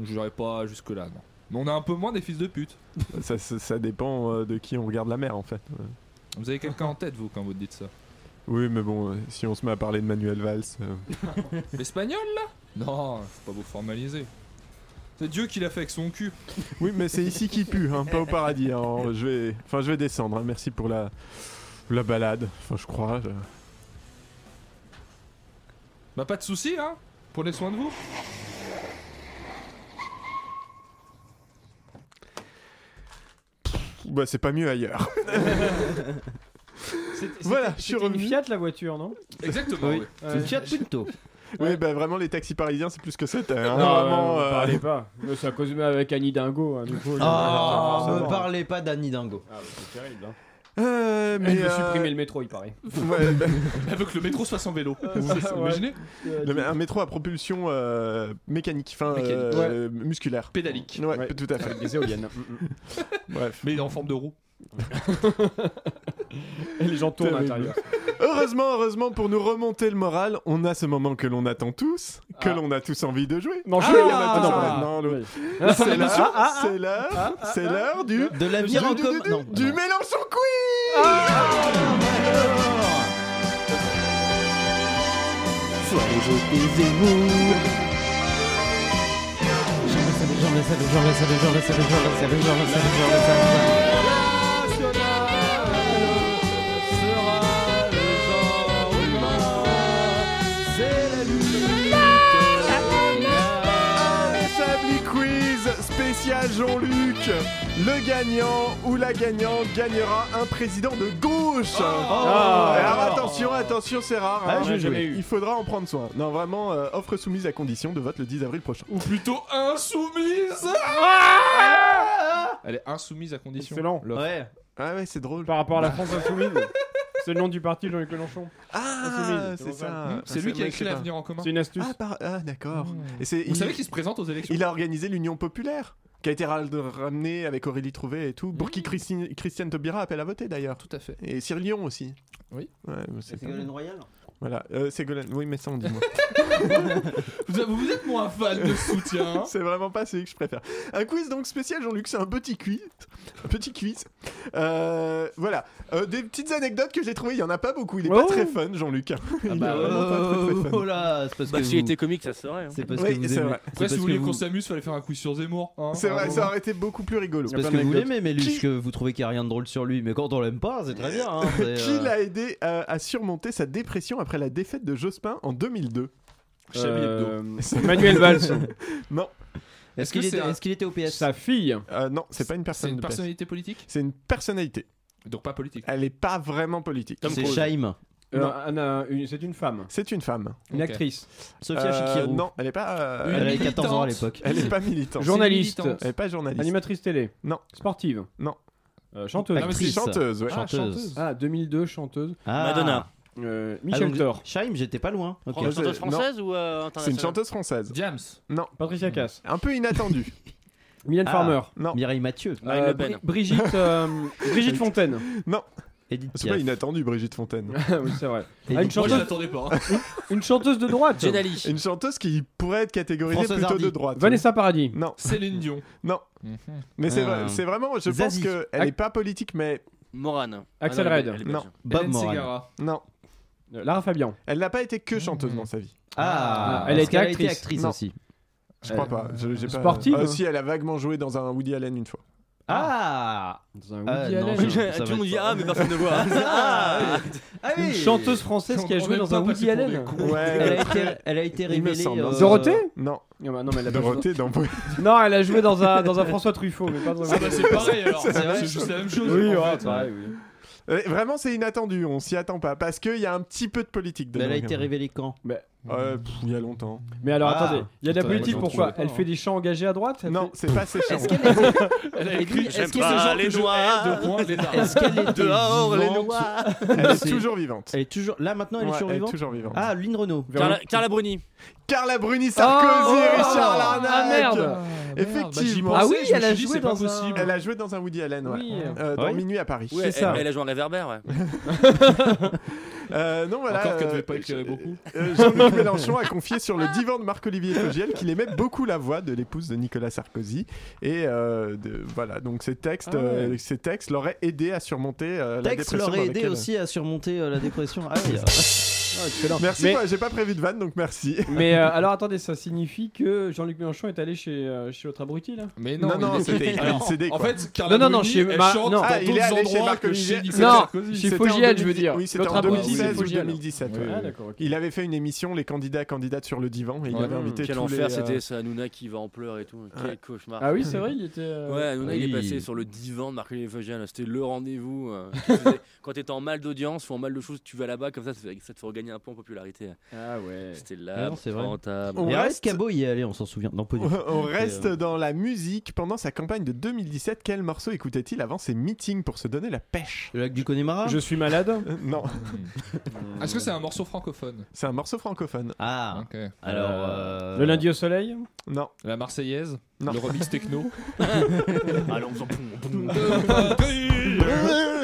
Je dirais pas jusque-là, non. Mais on a un peu moins des fils de pute. ça, ça, ça dépend euh, de qui on regarde la mer en fait. Vous avez quelqu'un en tête, vous, quand vous dites ça? Oui, mais bon, euh, si on se met à parler de Manuel Valls. euh, L'espagnol, là? Non, faut pas vous formaliser. C'est Dieu qui l'a fait avec son cul. Oui, mais c'est ici qui pue, hein, pas au paradis. hein. Je vais, enfin, je vais descendre. hein. Merci pour la, la balade. Enfin, je crois. je- Bah, pas de soucis, hein Prenez soin de vous. Bah, c'est pas mieux ailleurs. Voilà, je suis c'était une revenu. Fiat la voiture, non? Exactement, Oui, oui. c'est une Fiat Punto. Oui, bah vraiment, les taxis parisiens, c'est plus que c'était. hein. Non, Vraiment, euh, euh, parlez pas. À cause de avec Annie Dingo. hein, du coup, Ah, forcément. me parlez pas d'Annie Dingo. Ah, bah, c'est terrible. Hein. Euh, mais Elle veut euh, supprimer le métro, il paraît. ouais, bah, Elle veut que le métro fasse en vélo. ça, Vous ouais. imaginez le- un métro à propulsion euh, mécanique, enfin Mécanique. euh, musculaire. Pédalique. Ouais, Ouais. tout à fait. Avec des éoliennes. Bref. Mais il est en forme de roue. Et les gens tournent à l'intérieur. Heureusement, heureusement, pour nous remonter le moral, on a ce moment que l'on attend tous, que Ah. l'on a tous envie de jouer. Non, Ah, je y a ah, non, voilà. Non, le- Ah, C'est ah, l'heure, ah, ah, c'est l'heure, c'est l'heure du De l'avenir en du- commun. du- Non, du non. Mélenchon Quiz. Spécial Jean-Luc. Le gagnant ou la gagnante gagnera un président de gauche. Ah. Et alors attention, attention, c'est rare. Ah, hein. j'ai jamais eu. Il faudra en prendre soin. Non, vraiment, euh, offre soumise à condition de vote le 10 avril prochain. Ou plutôt insoumise Elle est insoumise à condition. Excellent. L'offre. Ouais. Ah ouais, c'est drôle. Par rapport à la France Insoumise. C'est le nom du parti de Jean-Luc Mélenchon. Ah, Insoumise, c'est ça. ça. C'est lui qui a écrit l'avenir en commun. C'est une astuce. Ah, par- ah, d'accord. Et c'est Vous il, savez qu'il se présente aux élections il a organisé l'Union populaire qui a été ra- ramenée avec Aurélie Trouvé et tout, pour qui Christine, Christiane Taubira appelle à voter d'ailleurs. Tout à fait. Et Cyril Dion aussi. Oui. Ouais, mais c'est mal. Royal Voilà, euh, Ségolène. Oui, mais ça, on dit moi. Vous, vous êtes moins fan de soutien. hein c'est vraiment pas celui que je préfère. Un quiz donc spécial, Jean-Luc, c'est un petit quiz. Un petit quiz. Euh, voilà. Euh, des petites anecdotes que j'ai trouvées, il y en a pas beaucoup. Il est pas Oh. très fun, Jean-Luc. Il est bah, vraiment pas très, très fun. oh là, c'est parce Bah, que s'il vous- était comique, ça se saurait. hein. c'est parce Oui, que vous aimez. Après, si vous voulez vous- qu'on s'amuse, fallait faire un quiz sur Zemmour. hein. C'est vrai, Ah, ça aurait été beaucoup plus rigolo. C'est parce que vous l'aimez, Méluche, que vous trouvez qu'il n'y a rien de drôle sur lui. Mais quand on l'aime pas, c'est très bien. hein, Qui euh, l'a aidé à, à surmonter sa dépression après la défaite de Jospin en 2002 Chablis Hebdo. Euh, Manuel Valls. Non, Est-ce qu'il que était, c'est un- est-ce qu'il était au PS Sa fille. euh, non, c'est pas une C'est personne. une de place. personnalité politique? C'est une personnalité. Donc pas politique. Elle est pas vraiment politique. C'est Shaim. Euh, Non. Anna, une- c'est une femme. C'est une femme. Une Ok. actrice. Sophia Euh, Chikirou. Non, elle est pas. euh, Une Elle avait elle, 14 ans à militante. l'époque. elle est pas militante. Journaliste. militante. Elle est pas journaliste. Animatrice télé. Non. Sportive. Non. Euh, chanteuse. Ah, mais c'est Actrice. chanteuse, ouais. Ah, Chanteuse. Ah, 2002, chanteuse. Ah. Madonna. Euh, Ah, Michel donc, Thor. Shaim, j'étais pas loin. Ok. Fran- chanteuse Non. française ou euh, C'est une internationale chanteuse française. James. Non. Patricia Cass. Un peu inattendue. Mylène Ah. Farmer. Non. Mireille Mathieu. Marine Euh, Le Pen. Bri- Brigitte, euh, Brigitte Fontaine. Non. Edith C'est pas Piaf. inattendu, Brigitte Fontaine. oui, c'est vrai. Ah, une Moi, je chanteuse, l'attendais pas. hein. une chanteuse de droite. Jen Ali. Une chanteuse qui pourrait être catégorisée Françoise plutôt Hardy. de droite. Vanessa Paradis. Non, Céline Dion. non. Mhm. Mais c'est Euh, vrai- c'est vraiment, je Zazie. pense qu'elle est pas politique, mais Morane. Axel Ah Red. Non. Bob Hélène Moran. Ségara. non. Euh, Lara Fabian. Elle n'a pas été que chanteuse dans sa vie. Ah, Elle a été actrice. actrice Non. aussi. Je crois Euh, pas. Je- j'ai pas- sportive Ah, si, elle a vaguement joué dans un Woody Allen une fois. Ah Dans un Ah, Woody non, Allen. je- ça Tout le monde dit pas- ah mais personne ne voit. Ah, Ah Une chanteuse française qui a On joué dans pas un Woody pour Allen. des cons. Ouais, Elle a été, elle a été il me révélée. semble. euh, Dorothée Non. Ah bah non, mais elle a pas joué Dorothée dans dans- Non, elle a joué dans un, dans un François Truffaut, mais pas dans un Ah bah c'est pareil alors. C'est juste la même chose. Oui, en ouais, fait. pareil, oui. Euh, Vraiment, c'est inattendu. On s'y attend pas. Parce qu'il y a un petit peu de politique Mais dedans. elle a été révélée quand? Euh, pff, il y a longtemps. Mais alors Ah. attendez, il y a de la politique, pourquoi pas, Elle hein. fait des chants engagés à droite elle Non, fait- c'est pas ses chants. Est-ce qu'elle est, Elle a écrit J'aime est-ce que pas ce genre les de noirs. Deux points, les est-ce qu'elle était Dehors, les noirs. Elle est toujours vivante. Elle est toujours là maintenant, elle est Ouais, toujours elle est vivante. toujours vivante. Ah, Lynn Renault. Carla, Carla Bruni. Carla Bruni Sarkozy, Oh Richard Larnac. Ah merde Bah, Effectivement. Ah oui, elle a joué c'est pas dans un- possible. Elle a joué dans un Woody Allen, ouais. Oui. Euh, dans Ouais. Minuit à Paris. Ouais, C'est ça. Elle, elle a joué en réverbère, ouais. Euh, non, voilà. Encore qu'elle euh, devait pas éclairer beaucoup. euh, Jean-Luc Mélenchon a confié sur le divan de Marc-Olivier Fogiel qu'il aimait beaucoup la voix de l'épouse de Nicolas Sarkozy. Et euh, de- voilà, donc ces textes, Ah ouais. euh, ces textes l'auraient aidé à surmonter euh, la dépression. l'aurait dans aidé laquelle- aussi à surmonter euh, la dépression. Ah oui. Ah, excellent. Merci, Mais, j'ai pas prévu de vanne, donc merci. mais, euh, alors attendez, ça signifie que Jean-Luc Mélenchon est allé chez, euh, chez l'autre abruti là? Mais Non, non, non, c'était En quoi. fait, Carla Non, non, non, chez Ma- chante non. Ah, il est allé chez Marc Olivier. Non, chez C'était Fogiel, je veux 2010 dire. Oui, c'était L'autre en abruti, c'est 2016 ou Fogiel. 2017. ouais. Ah. Il avait fait une émission, les candidats candidates sur le divan, et il avait invité Quel tous enfer les, euh, c'était ça, Hanouna qui va en pleurs et tout. Quel cauchemar. Ah oui, c'est vrai, il était. euh, Ouais, Hanouna il est passé sur le divan de Marc-Olivier Fogiel. C'était le rendez-vous. Quand t'étais en mal d'audience ou en mal de choses, tu vas là-bas, comme ça, ça te fait- ça un peu en popularité. Ah ouais. C'était Ah là, non, c'est vrai. rentable. On Et reste- reste Cabot y est allé, on s'en souvient. Non, pas du tout. On reste euh, dans la musique. Pendant sa campagne de 2017, quel morceau écoutait-il avant ses meetings pour se donner la pêche? Le lac du Connemara? Je suis malade. Euh, Non, Est-ce que c'est un morceau francophone? C'est un morceau francophone. Ah, Ok. alors. euh, Le lundi au soleil? Non, La Marseillaise? Non. Le remix techno? Allons, on s'en fout.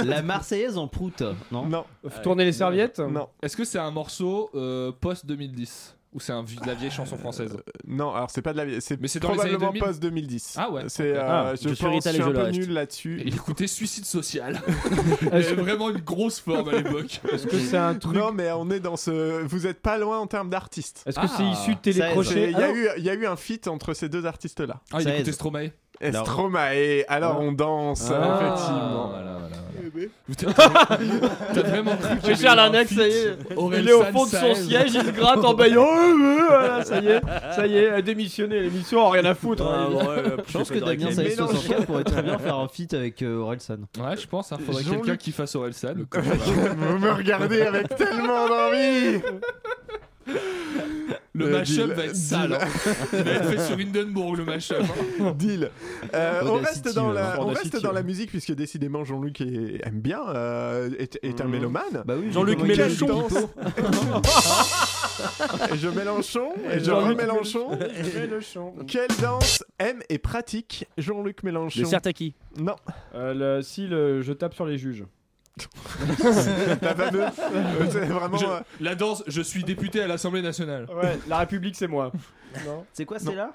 La Marseillaise en prout, non non, Tourner les serviettes. non, Est-ce que c'est un morceau euh, post-2010 Ou c'est un de la vieille chanson française non. Alors c'est pas de la vie. C'est probablement 2000. post 2010. Ah ouais, C'est. euh, Ah, je je suis pense, je suis un peu nul là-dessus. il écoutait Suicide Social. il avait vraiment une grosse forme à l'époque. Est-ce que c'est un truc Non, mais on est dans ce. Vous êtes pas loin en termes d'artistes. Est-ce que c'est Ah, issu de Et télécrochet Il y, a eu- il y a eu un feat entre ces deux artistes-là. Ah, il écoutait. Stromae. Stromae. Alors Ah. on danse, Ah. effectivement. Voilà, voilà, T'as vraiment cru avait un Larnac, ça y est. Aurel Il est au fond de son siège, il se gratte en baillant. Euh, euh, voilà, ça y est, ça y est, a démissionné. L'émission, rien à foutre. Ah, hein. bon, ouais, ouais, Je pense que Damien Saïs mélanges. 64 pourrait très bien faire un feat avec euh, Orelsan. Ouais, je pense. Il faudrait Jean-Luc- quelqu'un qui fasse Aurel San. Vous me regardez avec tellement d'envie. Le Euh, mashup va être deal. sale. hein. Il va être fait sur Hindenburg, le mashup. hein. Deal. Euh, on reste, dans la, on Audacity, reste dans ouais. la musique puisque décidément Jean-Luc est- aime bien, euh, est, est un Mhm. mélomane. Bah oui, Jean-Luc Mélenchon. Et je Mélenchon et je Jean-Luc remélenchon. Mélenchon. Quelle danse aime et pratique Jean-Luc Mélenchon? Le Sertaki. Non, Euh, le- si le, je tape sur les juges. La fameuse. euh, c'est vraiment. Je- euh, La danse, je suis député à l'Assemblée nationale. Ouais, la République, c'est moi. Non. C'est quoi, c'est là?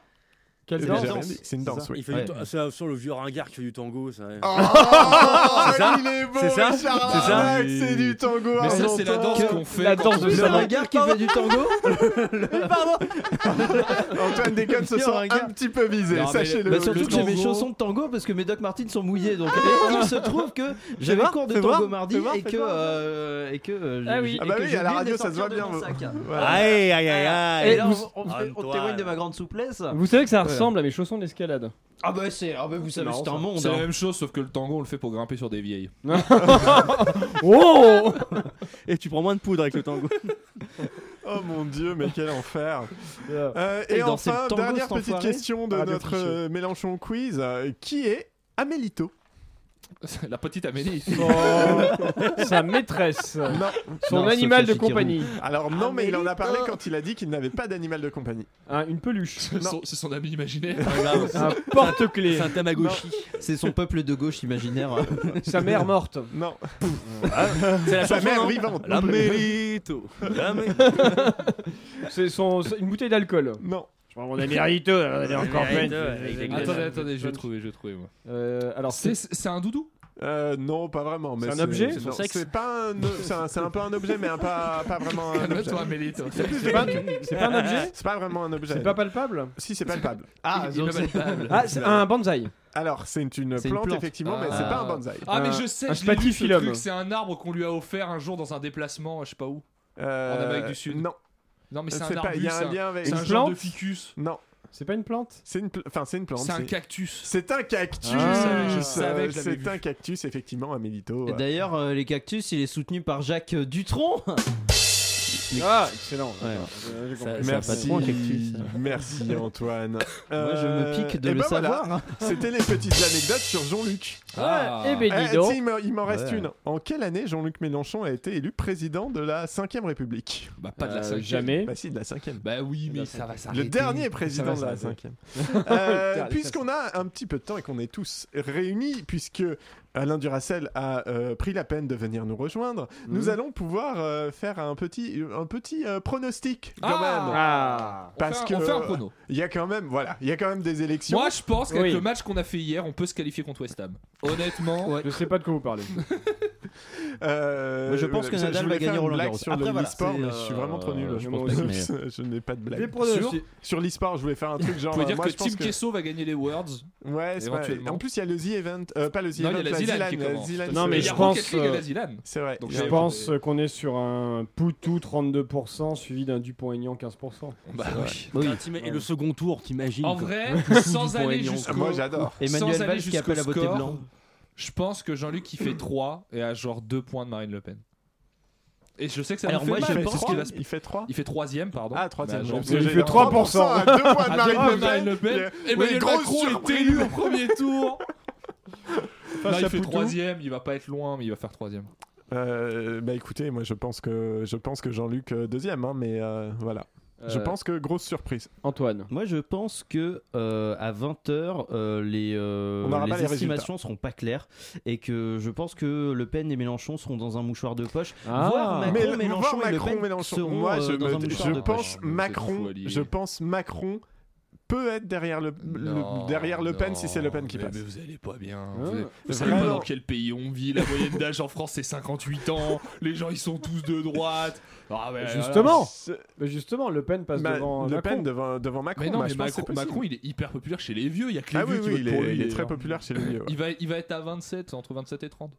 Quelle danse. C'est une danse, ça oui. Il fait Ouais. du ta- c'est sur le vieux ringard qui fait du tango, ça. Oh, C'est ça il est beau, C'est ça C'est ça c'est du tango Mais ça, c'est la danse qu'on fait. La danse de regard qui fait du tango Antoine Déconne se sent ringard. un petit peu visé, sachez-le. Bah surtout que j'ai mes chaussons de tango parce que mes Doc Martens sont mouillés donc il se trouve que j'avais cours de tango mardi et que euh, et que euh, Ah oui. et Ah bah que oui, j'ai à la radio, ça se voit bien. Aïe, aïe, aïe, aïe. Et là, vous- on, témoigne de ma grande souplesse. Vous savez que ça Ouais. Ressemble à mes chaussons d'escalade. Ah bah c'est ah bah vous savez c'est un monde. C'est la hein. même chose, sauf que le tango, on le fait pour grimper sur des vieilles. Oh Et tu prends moins de poudre avec le tango. Oh mon dieu, mais quel enfer. Yeah. Euh, Et et enfin, dernière petite enfoiré. question de notre euh, Mélenchon quiz. Euh, qui est Amélito La petite Amélie. Son- Sa maîtresse. Non. Son Non, animal de Chikirou. compagnie. Alors non, mais il en a parlé quand il a dit qu'il n'avait pas d'animal de compagnie. Un- une peluche. C'est son, c'est son ami imaginaire. Un porte-clés. C'est un Tamagotchi. C'est son peuple de gauche imaginaire. Sa mère morte. Non. C'est la Sa chanson, mère vivante. La mérito. La mé- C'est son, une bouteille d'alcool. Non. Prends mon amérito, elle est encore glaces. Attendez, attendez, je vais trouver, je vais trouver moi. Euh, alors, C'est un doudou? Euh, non, pas vraiment. mais C'est un objet c'est- pas un, c'est un, c'est un peu un objet, mais un pas, pas vraiment un objet. Calme-toi, Amélie. toi. c'est pas, c'est pas un objet C'est pas vraiment un objet. C'est pas palpable Si, c'est palpable. Ah, c'est- palpable. Ah, c'est un bonsaï. Alors, c'est une, plante, effectivement, mais Ah. c'est pas un bonsaï. Ah, mais je sais, un je l'ai lu ce spatifilum. truc. C'est un arbre qu'on lui a offert un jour dans un déplacement, je sais pas où. Euh, En Amérique du Sud. Non. Non, mais c'est C'est un pas- arbuste. il y a un c'est lien avec- C'est Une un genre de plante ficus. Non. C'est pas une plante C'est une, pl- enfin, c'est une plante. C'est un cactus. C'est un cactus. Ah. Je savais, je Euh, C'est un cactus, effectivement, Amélito. Et euh. D'ailleurs, euh, les cactus, il est soutenu par Jacques euh, Dutronc. Ah, excellent. Ouais. Euh, Ça- Merci, cactus. merci Antoine. Moi, je me Euh, pique de eh le ben savoir. hein. C'était les petites anecdotes sur Jean-Luc. Ah. Eh ben, Eh, dis donc. si, il m'en- reste Ouais. une. En quelle année Jean-Luc Mélenchon a été élu président de la 5ème République? Bah, pas de la Euh, cinquième. jamais. Bah si, de la 5ème. Bah oui, mais La ça va Le s'arrêter. dernier président de la s'arrêter. 5ème. Euh, Puisqu'on a un petit peu de temps et qu'on est tous réunis, puisque Alain Duracel a euh, pris la peine de venir nous rejoindre, nous Mhm. allons pouvoir euh, faire un petit, un petit euh, pronostic quand Ah. même. Ah. On Parce fait un- que on fait un prono. il y a quand même, voilà, il y a quand même des élections. Moi, je pense qu'avec Oui. le match qu'on a fait hier, on peut se qualifier contre West Ham. Honnêtement, Je sais pas de quoi vous parlez. Euh, je pense que je- Nadal je va gagner Roland Garros. sur Après, le voilà, e-sport, c'est, mais je suis vraiment trop nul. euh, Je, je pense que je n'ai pas de blague. pronostics. Sur l'e-sport, je voulais faire un truc genre. vous pouvez dire moi, que Tim Kesso va gagner les Worlds. Ouais, c'est vrai. En plus, il y a le The Event. euh, pas le The Non, il y a Event, Non, mais je pense, euh. C'est vrai. Je pense qu'on est sur un Poutou 32% suivi d'un Dupont-Aignan 15%. Bah oui. Et le second tour, t'imagines En vrai, sans Dupont aller jusqu'au. Moi, j'adore. Emmanuel Valls qui appelle à voter blanc. Je pense que Jean-Luc il fait 3 et a genre 2 points de Marine Le Pen. Et je sais que ça Alors nous fait moi, mal, je fait pense parce qu'il Il fait 3 Il fait 3ème, pardon. Ah, troisième. Bah, genre, Parce que il fait 3%, à 2 points de à Marine deux points Le de Marine Le Pen. Pen. Oui, Emmanuel grosse Macron est surprise. élu au premier tour. Face Là, il à fait Poutou. 3ème, il va pas être loin, mais il va faire 3ème. Euh, bah écoutez, moi je pense que je pense que Jean-Luc euh, deuxième, hein, mais euh, voilà. Je Euh, pense que grosse surprise. Antoine. Moi, je pense que euh, à 20h, les, euh, On les pas les estimations seront pas claires et que je pense que Le Pen et Mélenchon seront dans un mouchoir de poche. Ah. Voire Macron, Mais le- Mélenchon voir et Le Macron, Pen Mélenchon. seront Moi, je, euh, dans me- un mouchoir je de pense poche. Macron. Je pense Macron peut être derrière le, le- derrière LePen non, si c'est Le Pen qui mais- passe. Mais vous allez pas bien. Ah. Vous, avez- vous savez pas dans quel pays on vit. La moyenne d'âge en France c'est 58 ans. Les gens ils sont tous de droite. Ah, mais Justement. Mais justement, Le Pen passe bah, devant Le Macron. Pen devant, devant Macron. Mais non, bah, mais que Macron. Macron, il est hyper populaire chez les vieux. Il y a que les Ah vieux oui, qui oui, il pour est, lui. il est très genre. populaire chez les vieux. ouais. Il va, il va être à 27, entre 27 et 30.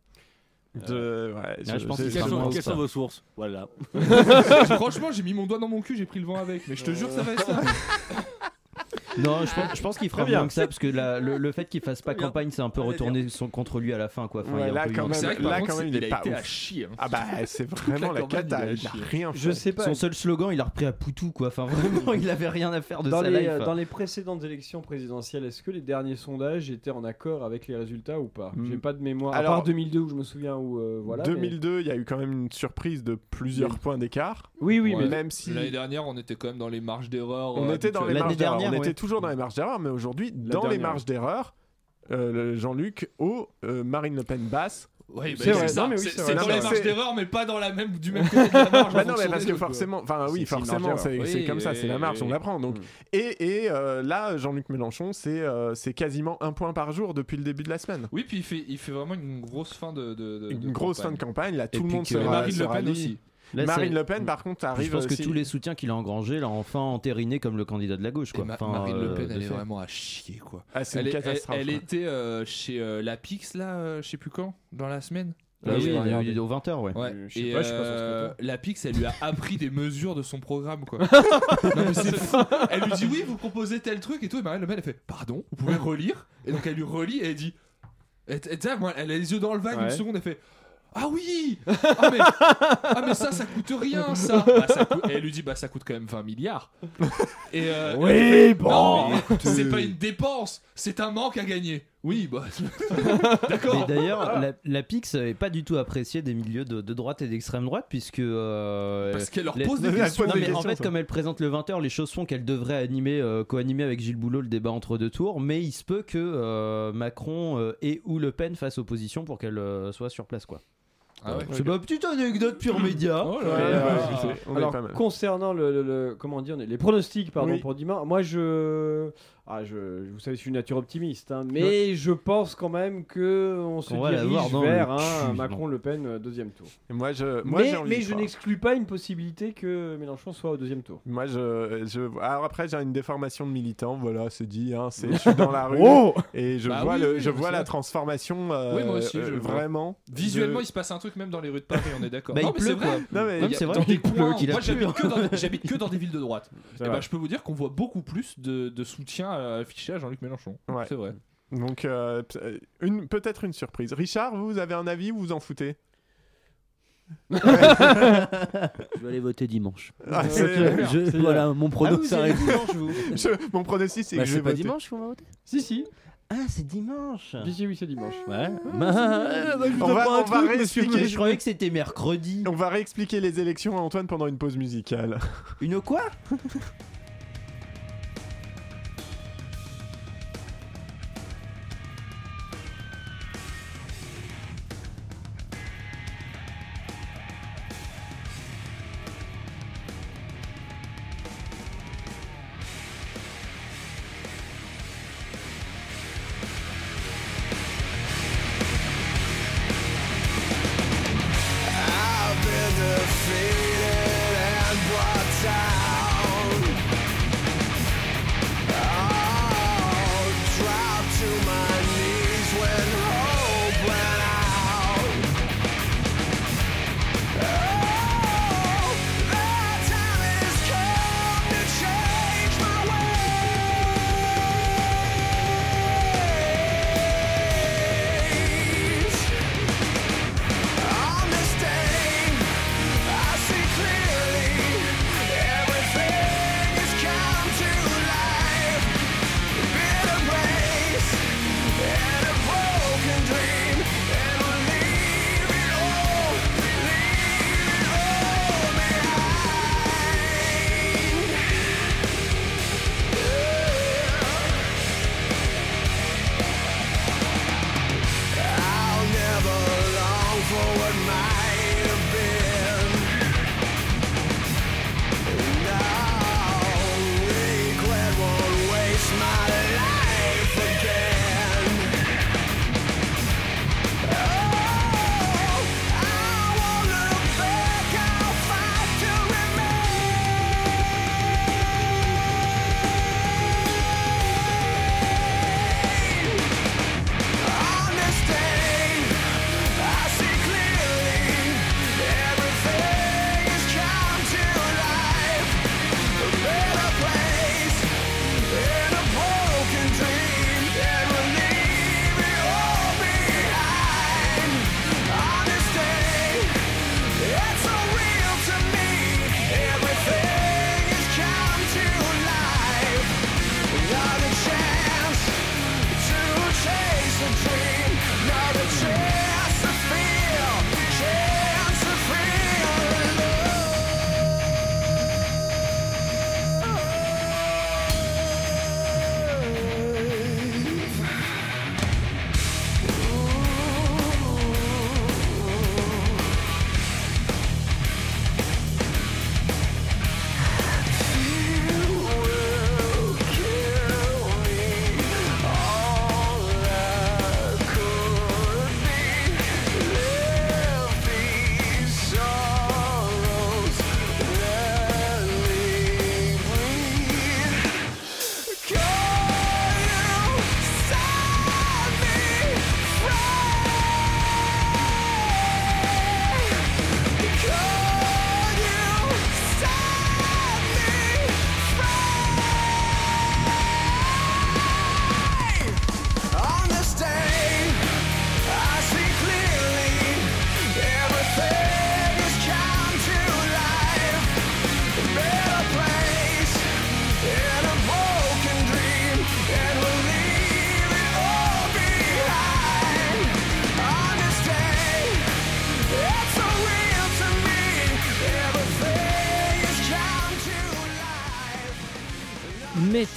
Je, ouais, je pense je- je- Quelles sont, vos sources Voilà. Franchement, j'ai mis mon doigt dans mon cul, j'ai pris le vent avec. Mais je te jure que ça va être ça. Non, je pense, je pense qu'il fera bien. moins que ça parce que la- le, le fait qu'il fasse pas campagne, c'est un peu retourné son- contre lui à la fin, quoi. Enfin, il y a Ouais, un là, peu eu quand un- même, C'est vrai que là, par quand contre, même, il il est a pas été à ouf. chier. hein. Ah bah c'est vraiment la campagne, cata, il a il a chié. rien Je fait. sais pas. Son seul slogan, il a repris à Poutou, quoi. Enfin, vraiment, il avait rien à faire de Dans sa les, life. euh, dans les précédentes élections présidentielles, est-ce que les derniers sondages étaient en accord avec les résultats ou pas? Hmm. J'ai pas de mémoire. Alors- à part 2002 où je me souviens où euh, voilà. mais- 2002, il y a eu quand même une surprise de plusieurs Oui. points d'écart. Oui, oui, Ouais. mais Même si L'année dernière, on était quand même dans les marges d'erreur. on euh, était dans les L'année marges d'erreur, dernière, on ouais. était toujours dans les marges d'erreur, mais aujourd'hui, dans les marges d'erreur, euh, Jean-Luc au euh, Marine Le Pen basse. Ouais, bah, C'est vrai, ça. oui, C'est dans les marges d'erreur, mais pas dans la même, du même côté de la marge. Bah non, mais parce que forcément, enfin oui, forcément, c'est Oui, comme ça, c'est la oui, marge, on oui. l'apprend. Donc, Mm. et et euh, là, Jean-Luc Mélenchon, c'est euh, c'est quasiment un point par jour depuis le début de la semaine. Oui, puis il fait, il fait vraiment une grosse fin de. de, de- Une de grosse campagne. fin de campagne, là, tout le monde se Marine Le Pen aussi. Là, Marine Le Pen, par contre, arrive je pense que aussi- tous les soutiens qu'il a engrangés, l'a enfin entériné comme le candidat de la gauche, quoi. Ma- Enfin, Marine Le euh, Pen, elle est vraiment à chier, quoi. Ah, c'est Elle, une est- elle- catastrophe. elle quoi. était euh, chez euh, la Pix, là, euh, je sais plus quand, dans la semaine. Ah Oui, il est- aux 20h, ouais. Ouais. Je sais et pas, je pas euh, la Pix, elle lui a appris des mesures de son programme, quoi. Non, mais c'est fou. Elle lui dit oui, vous proposez tel truc et tout. Et Marine Le Pen, elle fait pardon, vous pouvez relire? Et donc elle lui relit et elle dit. Et et tu sais, moi, elle a les yeux dans le vague une seconde, elle fait. Ah oui ah mais, ah mais ça ça coûte rien ça, Bah, ça coûte- Et elle lui dit bah ça coûte quand même 20 milliards Et euh, Oui, elle fait, bon. Non, mais c'est pas une dépense C'est un manque à gagner Oui, bah. Mais D'accord. d'ailleurs, la, la Pix est pas du tout appréciée des milieux de, de droite et d'extrême droite, puisque. euh, Parce qu'elle leur les- pose des Non, questions. mais des en questions, fait, ça. comme elle présente le 20h, les choses font qu'elle devrait animer, euh, co-animer avec Gilles Boulot le débat entre deux tours, mais il se peut que euh, Macron euh, et ou Le Pen fassent opposition pour qu'elle euh, soit sur place, quoi. Ah ouais. C'est ma petite anecdote pure média. Oh là Ouais, ouais, est Alors, pas mal. concernant le, le- le- comment dire, les pronostics pardon, Oui. pour dimanche, moi je, ah, je, vous savez, je suis une nature optimiste, hein, mais je pense quand même que on se l'avoir dirige vers cul, Macron-Le Pen euh, deuxième tour. Et Moi, je, moi, mais envie mais d'y je n'exclus pas une possibilité que Mélenchon soit au deuxième tour. Moi, je, je. Alors après, j'ai une déformation de militant. Voilà, c'est dit. Hein, c'est, je suis dans la rue Oh et je Bah vois, oui, le, oui, je vois la transformation. euh, Oui, moi aussi, je euh, vraiment. Visuellement, de- il se passe un truc même dans les rues de Paris, on est d'accord. Bah, non, il mais c'est vrai. Non, mais Non, il y a- c'est vrai Dans des coins- Moi, j'habite hein. que, dans- des villes de droite. Et vrai. bah, je peux vous dire qu'on voit beaucoup plus de, de soutien affiché à Jean-Luc Mélenchon. Ouais. C'est vrai. Donc, euh, euh, une, peut-être une surprise. Richard, vous, avez un avis ou vous en foutez? Je vais aller voter dimanche. Ah, Ok. c'est- Je- C'est voilà, bien. mon Ah, prono vous y s'arrête. allez dimanche, vous je- Mon pronostic, c'est Bah, que je c'est vais pas voter. dimanche qu'on va voter? Si, si. Ah, c'est dimanche. Si, si, oui, c'est dimanche. Ouais. On va, on va réexpliquer. Je croyais que c'était mercredi. On va réexpliquer les élections à Antoine pendant une pause musicale. Une quoi?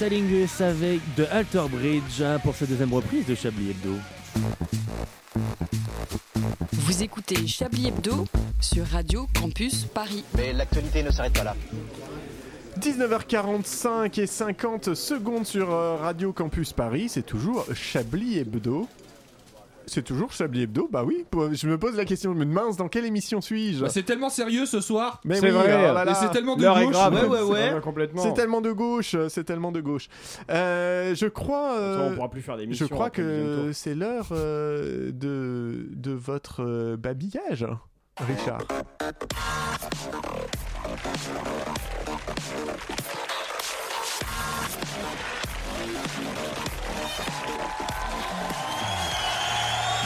Metalingus avec de Alter Bridge hein, pour cette deuxième reprise de Chablis Hebdo. Vous écoutez Chablis Hebdo sur Radio Campus Paris. Mais l'actualité ne s'arrête pas là. 19h45 et 50 secondes sur euh, Radio Campus Paris, c'est toujours Chablis Hebdo. C'est toujours Chablis Hebdo? Bah oui, je me pose la question, mais mince, dans quelle émission suis-je? Bah, c'est tellement sérieux ce soir. Mais C'est oui, vrai, oh là Et là. c'est tellement de gauche. grave. Ouais, ouais, C'est ouais. C'est tellement de gauche, c'est tellement de gauche. Euh, je crois, euh, on pourra plus faire d'émission. je crois que c'est l'heure euh, de, de votre euh, babillage, Richard.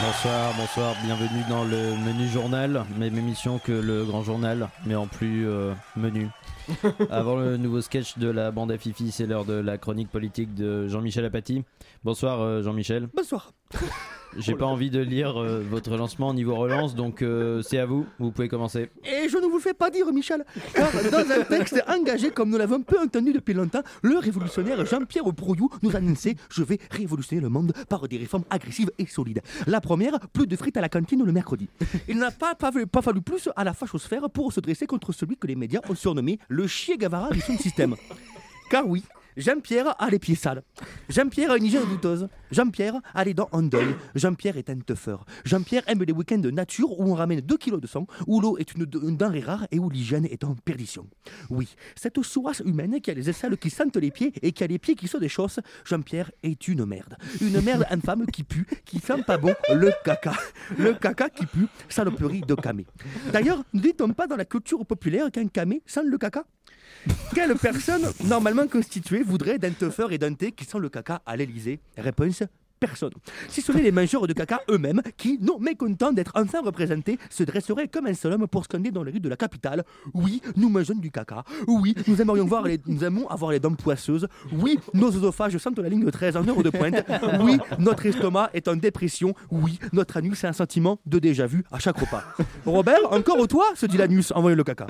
Bonsoir, bonsoir, bienvenue dans le menu journal, même émission que le grand journal, mais en plus euh, menu. Avant le nouveau sketch de la bande à Fifi, c'est l'heure de la chronique politique de Jean-Michel Apathy. Bonsoir euh, Jean-Michel. Bonsoir. J'ai pas envie de lire euh, votre lancement niveau relance, donc euh, c'est à vous, vous pouvez commencer. Et je ne vous le fais pas dire, Michel, car dans un texte engagé, comme nous l'avons peu entendu depuis longtemps, le révolutionnaire Jean-Pierre Brouillou nous annonçait Je vais révolutionner le monde par des réformes agressives et solides. La première, plus de frites à la cantine le mercredi. Il n'a pas, pas, fallu plus à la fachosphère pour se dresser contre celui que les médias ont surnommé le chier gavara du son système. Car oui, Jean-Pierre a les pieds sales. Jean-Pierre a une hygiène douteuse. Jean-Pierre a les dents en deuil. Jean-Pierre est un teufeur. Jean-Pierre aime les week-ends de nature où on ramène 2 kilos de sang, où l'eau est une, denrée rare et où l'hygiène est en perdition. Oui, cette sourasse humaine qui a les aisselles qui sentent les pieds et qui a les pieds qui se déchaussent, Jean-Pierre est une merde. Une merde infâme qui pue, qui sent pas bon le caca. Le caca qui pue, saloperie de camé. D'ailleurs, ne dit-on pas dans la culture populaire qu'un camé sent le caca? Quelle personne normalement constituée voudrait d'un et d'un thé qui sent le caca à l'Elysée Réponse personne. Si ce n'est les mangeurs de caca eux-mêmes qui, non mécontents d'être enfin représentés, se dresseraient comme un seul homme pour scander dans les rues de la capitale Oui, nous mangeons du caca. Oui, nous aimerions voir les, avoir les dents poisseuses. Oui, nos œsophages sentent la ligne 13 en heure de pointe. Oui, notre estomac est en dépression. Oui, notre anus a un sentiment de déjà-vu à chaque repas. Robert, encore toi se dit l'anus en le caca.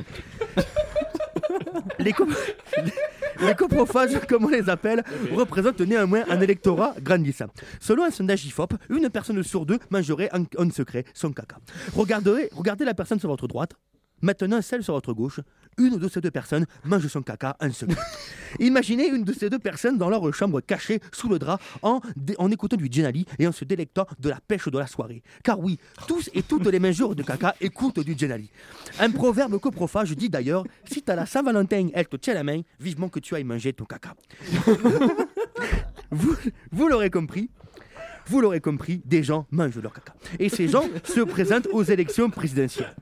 Les, cop- les coprophages, comme on les appelle, représentent néanmoins un électorat grandissant. Selon un sondage IFOP, une personne sur deux mangerait en, en secret son caca. Regardez, regardez la personne sur votre droite. Maintenant, celle sur votre gauche, une de ces deux personnes mange son caca en secret. Imaginez une de ces deux personnes dans leur chambre cachée sous le drap en, écoutant du Genali et en se délectant de la pêche de la soirée. Car oui, tous et toutes les mangeurs de caca écoutent du Genali. Un proverbe coprophage dit d'ailleurs si t'as la Saint-Valentin, elle te tient la main, vivement que tu ailles manger ton caca. vous vous l'aurez compris, vous l'aurez compris, des gens mangent leur caca. Et ces gens se présentent aux élections présidentielles.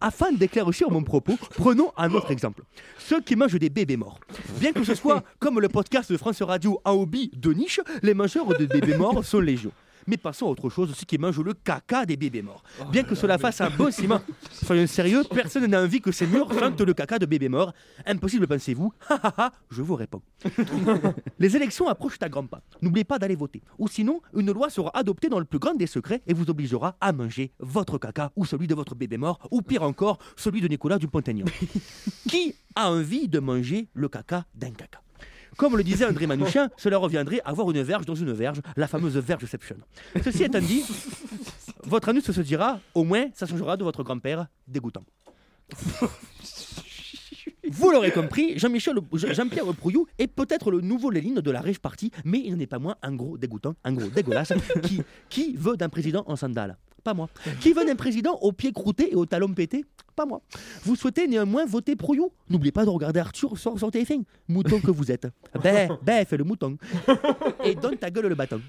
Afin d'éclaircir mon propos, prenons un autre exemple. Ceux qui mangent des bébés morts. Bien que ce soit comme le podcast de France Radio un hobby de niche, les mangeurs de bébés morts sont légion. Mais passons à autre chose, ceux qui mangent le caca des bébés morts. Bien que cela fasse un bon ciment. Soyons sérieux, personne n'a envie que ces murs sentent le caca de bébés morts. Impossible, pensez-vous Ha ha ha, je vous réponds. Les élections approchent à grands pas. N'oubliez pas d'aller voter. Ou sinon, une loi sera adoptée dans le plus grand des secrets et vous obligera à manger votre caca ou celui de votre bébé mort, ou pire encore, celui de Nicolas Dupont-Aignan. Qui a envie de manger le caca d'un caca? Comme le disait André Manouchian, cela reviendrait à avoir une verge dans une verge, la fameuse vergeception. Ceci étant dit, votre anus se dira, au moins, ça changera de votre grand-père dégoûtant. Vous l'aurez compris, Jean-Michel, Jean-Pierre Prouillou est peut-être le nouveau Léline de la Rêve Party, mais il n'est pas moins un gros dégoûtant, un gros dégueulasse. qui, qui veut d'un président en sandales Pas moi. Qui veut d'un président aux pieds croûtés et aux talons pétés Pas moi. Vous souhaitez néanmoins voter Prouillou N'oubliez pas de regarder Arthur sur, sur TF1. Mouton que vous êtes. Ben, ben, fais le mouton. Et donne ta gueule le bâton.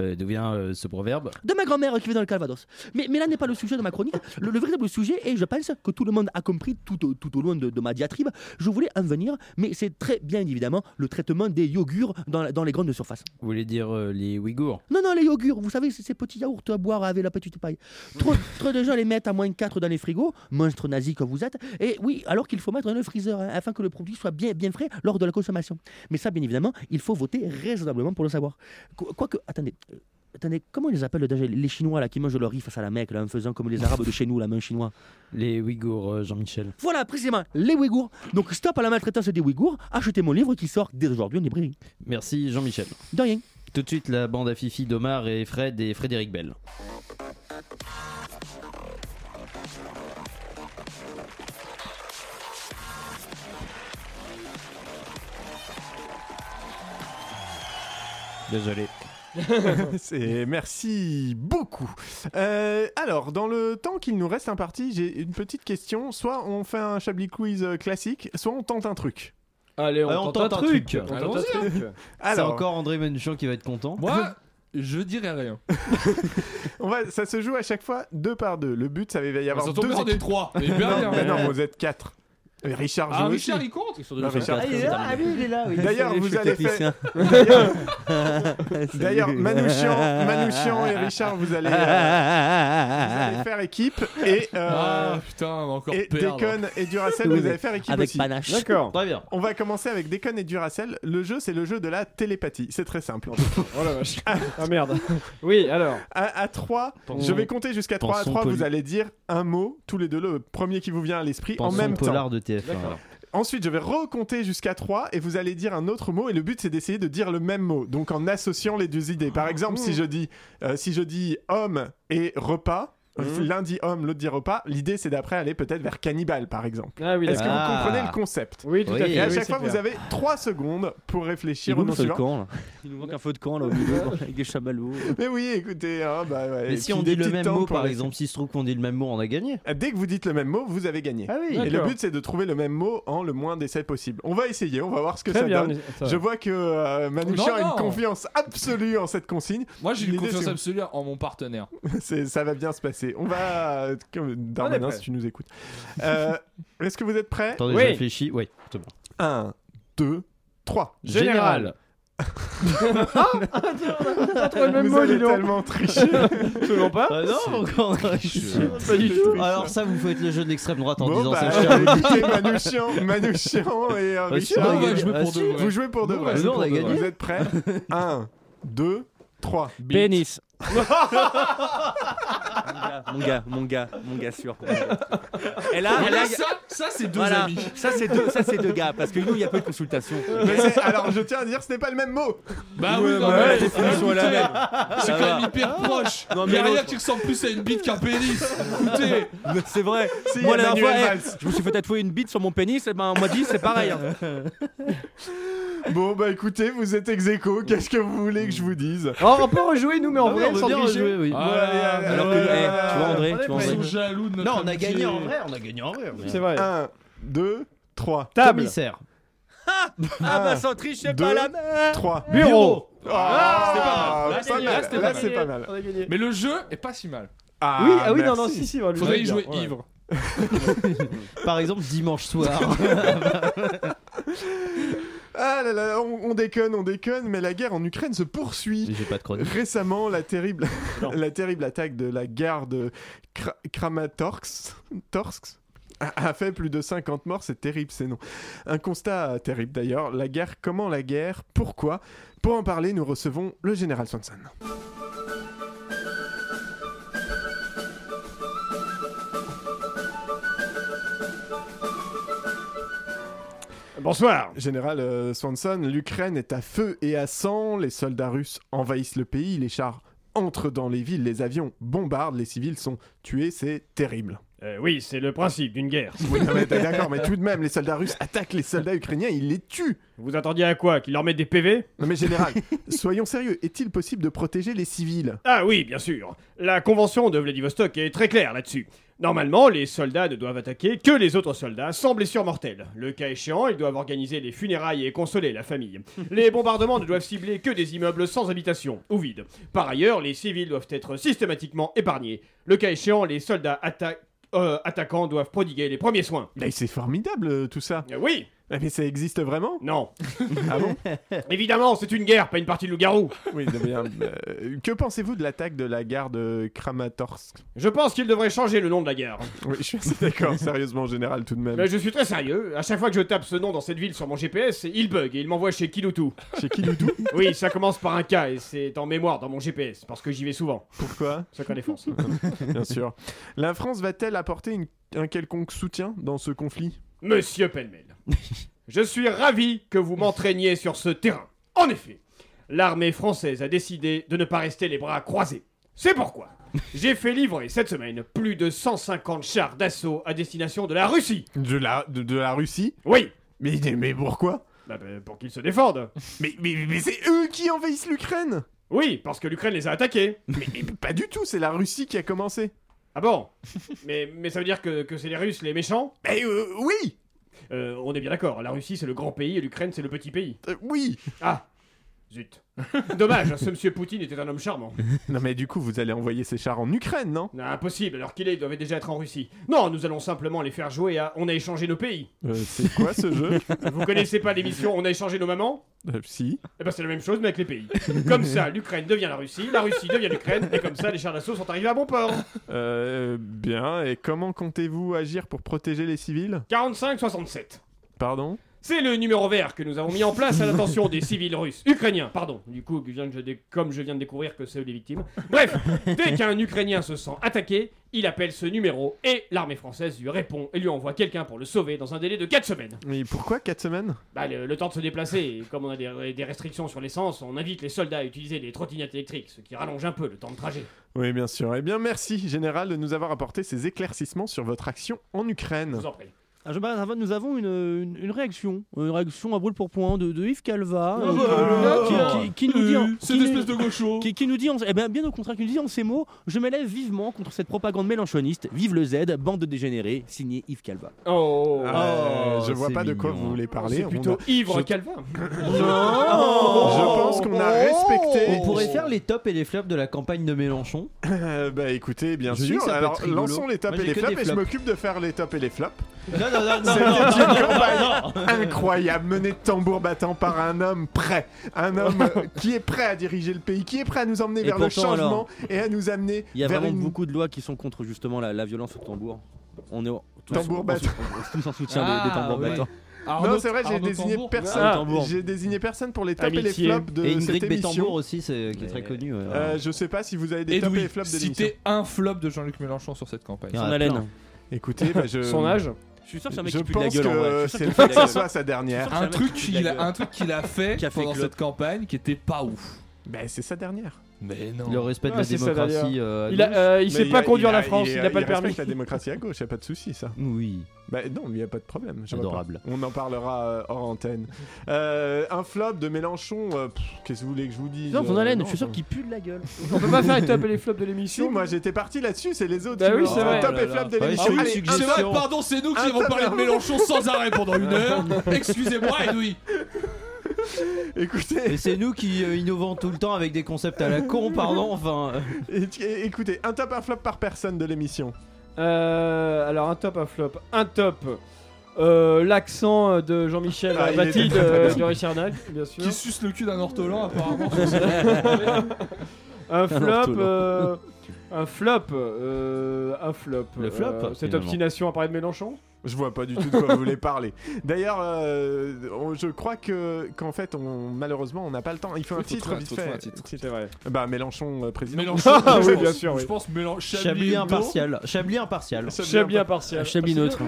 Euh, D'où vient euh, ce proverbe De ma grand-mère qui vit dans le Calvados. Mais, mais là n'est pas le sujet de ma chronique. Le, le véritable sujet, et je pense que tout le monde a compris tout au, tout au long de, de ma diatribe, je voulais en venir, mais c'est très bien évidemment le traitement des yogures dans, dans les grandes surfaces. Vous voulez dire euh, les Ouïghours? Non, non, les yogures, vous savez, ces petits yaourts à boire avec la petite paille. Trop, trop de gens les mettent à moins 4 dans les frigos, monstre nazi que vous êtes, et oui, alors qu'il faut mettre dans le freezer, hein, afin que le produit soit bien, bien frais lors de la consommation. Mais ça, bien évidemment, il faut voter raisonnablement pour le savoir. Qu- Quoique, attendez, Attendez, comment ils les appellent déjà les Chinois là qui mangent leur riz face à la Mecque là, en faisant comme les Arabes de chez nous, la main chinois Les Ouïghours, euh, Jean-Michel. Voilà, précisément, les Ouïghours. Donc stop à la maltraitance des Ouïghours, achetez mon livre qui sort dès aujourd'hui en librairie. Merci Jean-Michel. De rien. Tout de suite, la bande à Fifi d'Omar et Fred et Frédéric Bell. Désolé. C'est merci beaucoup. Euh, alors, dans le temps qu'il nous reste imparti, j'ai une petite question. Soit on fait un Chablis quiz euh, classique, soit on tente un truc. Allez, on, on tente, tente un truc. truc. On tente un Allons-y, truc. C'est Alors, encore André Manouchian qui va être content. Moi, je dirais rien. on va, ça se joue à chaque fois deux par deux. Le but, ça va y avoir tombe deux bien, on est équipes. trois. Mais bien, Non, bien. mais non, vous êtes quatre. Et Richard joue Ah, aussi. Richard, il compte Non, Richard, Ah, il est là, ah oui, il est là. oui. D'ailleurs, vous allez technicien. faire. Salut. D'ailleurs, Manouchian, Manouchian et Richard, vous allez, euh, vous allez faire équipe et, euh, Ah, putain, on va encore et perdre. Et Duracell, vous allez faire équipe Avec aussi. panache. D'accord. Très bien. On va commencer avec Déconne et Duracell. Le jeu, c'est le jeu de la télépathie. C'est très simple. Oh la vache. Ah merde. Oui, alors. À, à 3, Pensons- je vais compter jusqu'à 3. À pensons 3, vous allez dire un mot, tous les deux, le premier qui vous vient à l'esprit, en Pensons même temps. polar de TF1. D'accord. Ensuite, je vais recompter jusqu'à 3 et vous allez dire un autre mot. Et le but, c'est d'essayer de dire le même mot. Donc, en associant les deux idées. Par exemple, si je dis, euh, si je dis homme et repas, Mhm. l'un dit homme, l'autre dit repas, l'idée, c'est d'après aller peut-être vers cannibale, par exemple. Ah oui, Est-ce que vous Ah. comprenez le concept Oui, tout à fait. Et à oui, chaque fois, vous avez 3 secondes pour Il réfléchir est au nom suivant. camp Il nous manque un feu de camp là au milieu avec des chamallows. Mais oui, écoutez, hein, bah ouais, Mais et si on dit le même mot, par exemple, s'il se trouve qu'on dit le même mot, on a gagné. Dès que vous dites le même mot, vous avez gagné. Ah oui. Et le but, c'est de trouver le même mot en le moins d'essais possible. On va essayer, on va voir ce que Très ça bien. donne. Je vois que euh, Manouchian a une confiance absolue en cette consigne. Moi, j'ai une confiance absolue en mon partenaire. C'est- ça va bien se passer. On va. euh, comme- Darmanin, si tu nous écoutes. Euh, Est-ce que vous êtes prêts? Attendez, Oui. je réfléchis. Oui, c'est bon. 1, 2, 3. Général. Pas trop le même Vous mot, avez tellement triché. Absolument pas. Ah non, encore Pas du tout. Alors ça, vous faites le jeu de l'extrême droite en Bon, disant bah, écoutez, Manouchian, Manouchian et euh, Ah, Richard. on on va gagné. jouer Ah, pour si. deux. Vous jouez pour de Nous, on vrai. va jouer Nous, on a gagné. Vous êtes prêts? 1, 2, 3. Pénis. Mon gars, mon gars, mon gars sûr. Et là, et là, ça, ça c'est deux voilà, amis. ça c'est deux, ça c'est deux gars parce que nous il y a peu de consultation. Mais alors, je tiens à dire, ce n'est pas le même mot. Bah oui, non, mais la définition est la même. C'est quand même hyper proche. Non, Il mais y a rien qui ressemble plus à une bite qu'un pénis. Écoutez, C'est vrai. Si, Moi il y la a dernière fois, eh, je me suis fait tatouer une bite sur mon pénis, et ben on m'a dit c'est pareil. hein. Bon, bah écoutez, vous êtes ex Qu'est-ce que vous voulez que je vous dise? Oh, on peut rejouer nous, mais en Ah vrai, on sans bien rejouer, oui. Ah, Ouais, ouais, eh, tu vois André, tu vois ouais. ils André. sont jaloux de notre Non, on a amitié. gagné en vrai, on a gagné en vrai. C'est vrai. 1, 2, 3. Table. Commissaire. Ah bah sans tricher deux, pas la main. 3. Bureau. Ah, c'était pas mal. Là, c'est pas c'était- mal. là, c'était c'est pas mal. On a gagné. Mais le jeu est pas si mal. Ah, Oui, ah oui, non, merci. non, si, si. on le Faudrait y jouer bien, ouais. ivre. Par exemple, dimanche soir. Ah là là, on, on déconne, on déconne, mais la guerre en Ukraine se poursuit. J'ai pas de chronique. Récemment, la terrible, Non. la terrible attaque de la gare de Kra- Kramatorsk Torsk, a fait plus de 50 morts, c'est terrible ces noms. Un constat terrible d'ailleurs. La guerre, comment la guerre Pourquoi? Pour en parler, nous recevons le général Swanson. Bonsoir. Général euh, Swanson, l'Ukraine est à feu et à sang, les soldats russes envahissent le pays, les chars entrent dans les villes, les avions bombardent, les civils sont tués, c'est terrible. Euh, oui, c'est le principe d'une guerre. Oui, non, mais t'es d'accord, mais tout de même, les soldats russes attaquent les soldats ukrainiens, ils les tuent. Vous attendiez à quoi? Qu'ils leur mettent des PV Non mais général, soyons sérieux, est-il possible de protéger les civils? Ah oui, bien sûr. La convention de Vladivostok est très claire là-dessus. Normalement, les soldats ne doivent attaquer que les autres soldats sans blessure mortelle. Le cas échéant, ils doivent organiser les funérailles et consoler la famille. Les bombardements ne doivent cibler que des immeubles sans habitation ou vides. Par ailleurs, les civils doivent être systématiquement épargnés. Le cas échéant, les soldats atta- euh, attaquants doivent prodiguer les premiers soins. Mais c'est formidable euh, tout ça. Euh, oui, Ah, Mais ça existe vraiment? Non. Ah bon? Évidemment, c'est une guerre, pas une partie de loup-garou. Oui, très bien. Euh, que pensez-vous de l'attaque de la gare de Kramatorsk? Je pense qu'il devrait changer le nom de la gare. Oui, je suis assez d'accord, sérieusement, en général, tout de même. Mais je suis très sérieux. À chaque fois que je tape ce nom dans cette ville sur mon GPS, il bug et il m'envoie chez Kiloutou. Chez Kiloutou? Oui, ça commence par un K et c'est en mémoire dans mon GPS parce que j'y vais souvent. Pourquoi? Secret défense. Bien sûr. La France va-t-elle apporter une- un quelconque soutien dans ce conflit? Monsieur Penmel, je suis ravi que vous m'entraîniez sur ce terrain. En effet, l'armée française a décidé de ne pas rester les bras croisés. C'est pourquoi j'ai fait livrer cette semaine plus de 150 chars d'assaut à destination de la Russie. de la, de, de la Russie Oui, mais, mais pourquoi bah, bah, pour qu'ils se défendent. Mais, mais, mais c'est eux qui envahissent l'Ukraine Oui, parce que l'Ukraine les a attaqués. mais, mais pas du tout, c'est la Russie qui a commencé. Ah bon? Mais, mais ça veut dire que, que c'est les Russes les méchants? Mais euh, oui On est bien d'accord, la Russie c'est le grand pays et l'Ukraine c'est le petit pays. Euh, Oui Ah Zut. Dommage, ce monsieur Poutine était un homme charmant. Non mais du coup, vous allez envoyer ces chars en Ukraine, non? Impossible, alors qu'il est, ils doivent déjà être en Russie. Non, nous allons simplement les faire jouer à On a échangé nos pays. Euh, C'est quoi ce jeu? Vous connaissez pas l'émission On a échangé nos mamans? Euh, Si. Eh ben c'est la même chose mais avec les pays. Comme ça, l'Ukraine devient la Russie, la Russie devient l'Ukraine, et comme ça, les chars d'assaut sont arrivés à bon port. Euh, bien, et comment comptez-vous agir pour protéger les civils? 45-67. Pardon? C'est le numéro vert que nous avons mis en place à l'attention des civils russes. Ukrainiens, pardon. Du coup, je viens de- je- comme je viens de découvrir que c'est eux les victimes. Bref, dès qu'un Ukrainien se sent attaqué, il appelle ce numéro et l'armée française lui répond et lui envoie quelqu'un pour le sauver dans un délai de 4 semaines. Mais pourquoi 4 semaines? Bah, le, le temps de se déplacer, et comme on a des, des restrictions sur l'essence, on invite les soldats à utiliser des trottinettes électriques, ce qui rallonge un peu le temps de trajet. Oui, bien sûr. Eh bien, merci, Général, de nous avoir apporté ces éclaircissements sur votre action en Ukraine. Je vous en prie. Ah, je- nous avons une, une- une réaction, une réaction à brûle pour point de, de Yves Calva, Ah euh, bah, qui, alors. qui- qui nous dit, en- qui espèce de gaucho qui, qui nous dit, en- eh bien, bien au contraire, qui nous dit en ces mots, je m'élève vivement contre cette propagande mélanchoniste. Vive le Z, bande de dégénérés, signé Yves Calva. Oh, Euh, je Oh, vois c'est pas de quoi vous voulez parler. C'est plutôt a- ivre je- Calvin. Je pense qu'on a respecté. On pourrait faire les tops et les flops de la campagne de Mélenchon. Bah écoutez, bien Je sûr. Alors lançons les tops Moi, et les flops et je m'occupe de faire les tops et les flops. Non, non, non, non, non, non, campagne non, non. incroyable, menée de tambour battant par un homme prêt, un homme qui est prêt à diriger le pays, qui est prêt à nous emmener Et vers le changement alors, et à nous amener Il y a vraiment une... beaucoup de lois qui sont contre justement la, la violence au tambour. On est tous, Tambour battant. on- tous en soutien des- des, Ah, tambours battants. Arnaud- non, c'est vrai, j'ai désigné Tambour. personne. Ah. J'ai désigné personne pour les tops et les flops de Et cette Ingrid émission. Betambour aussi, c'est- qui est très connue. ouais. Euh, je sais pas si vous avez des tops et les flops de l'émission. citez un flop de Jean-Luc Mélenchon sur cette campagne. Son a haleine. Écoutez, bah, je... Son âge Je suis sûr que c'est un mec Je qui pue de la pense gueule en vrai. que Je suis c'est sûr le qu'il fait pue que de la ce gueule. soit sa dernière. Un truc qu'il a, gueule. un truc qu'il a fait Qui a fait pendant cette campagne qui était pas ouf. Bah, c'est sa dernière. Mais non. Le respect de Ah, la ça, démocratie. euh, Il, a, euh, il sait pas a- conduire a- la France, il, a- a pas le respecte permis. la démocratie à gauche, y a pas de souci ça. Oui. Bah non, il y a pas de problème. Adorable. On en parlera euh, hors antenne. Euh, un flop de Mélenchon. euh, Qu'est-ce que vous voulez que je vous dise? Non, son haleine, non, je suis sûr qu'il pue de la gueule. On peut pas faire les top et les flops de Si, l'émission moi j'étais parti là-dessus, c'est les autres. Bah qui oui, me- c'est vrai. Top Oh et flop de l'émission. c'est vrai, pardon, c'est nous qui avons parlé de Mélenchon sans arrêt pendant une heure. Excusez-moi, Edoui. Écoutez, Et c'est nous qui euh, innovons tout le temps avec des concepts à la con, pardon. Enfin, et- et- écoutez, un top, un flop par personne de l'émission. Euh, alors un top, un flop. Un top. euh, L'accent de Jean-Michel Ah, Mathilde euh, de Richard Nack, bien sûr. Qui suce le cul d'un ortolan, apparemment. Un flop. Un flop. euh, un flop. Le flop, euh, cette finalement. obstination à parler de Mélenchon? Je vois pas du tout de quoi vous voulez parler. D'ailleurs, euh, je crois que qu'en fait, on, malheureusement, on n'a pas le temps. Il faut un Oui, titre vite fait. trouver un titre. C'est vrai. Bah Mélenchon euh, président. Mélenchon. Ah oui, bien sûr, oui. Je pense Mélenchon. Chablis impartial. Chablis impartial. Chablis impartial. Chablis neutre.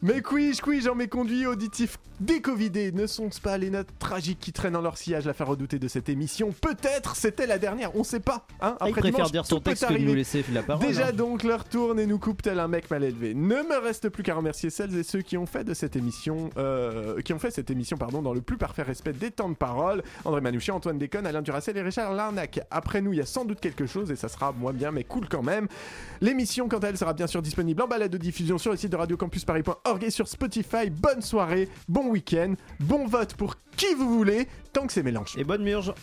Mais quiz, quiz, j'en mes conduits auditifs décovidés. Ne sont-ce pas les notes tragiques qui traînent dans leur sillage la faire redouter de cette émission Peut-être c'était la dernière, on sait pas. Hein Ah, il Après préfère dimanche, dire son texte que nous laisser la parole. Déjà hein. donc, leur tourne et nous coupe tel un mec mal élevé. Ne me reste plus qu'à remercier celles et ceux qui ont fait de cette émission, euh, qui ont fait cette émission, pardon, dans le plus parfait respect des temps de parole. André Manouchian, Antoine Déconne, Alain Duracel et Richard Larnac. Après nous, il y a sans doute quelque chose et ça sera moins bien, mais cool quand même. L'émission, quant à elle, sera bien sûr disponible en balade de diffusion sur le site de radiocampusparis.org et sur Spotify. Bonne soirée, bon week-end, bon vote pour qui vous voulez, tant que c'est mélange. Et bonne murge.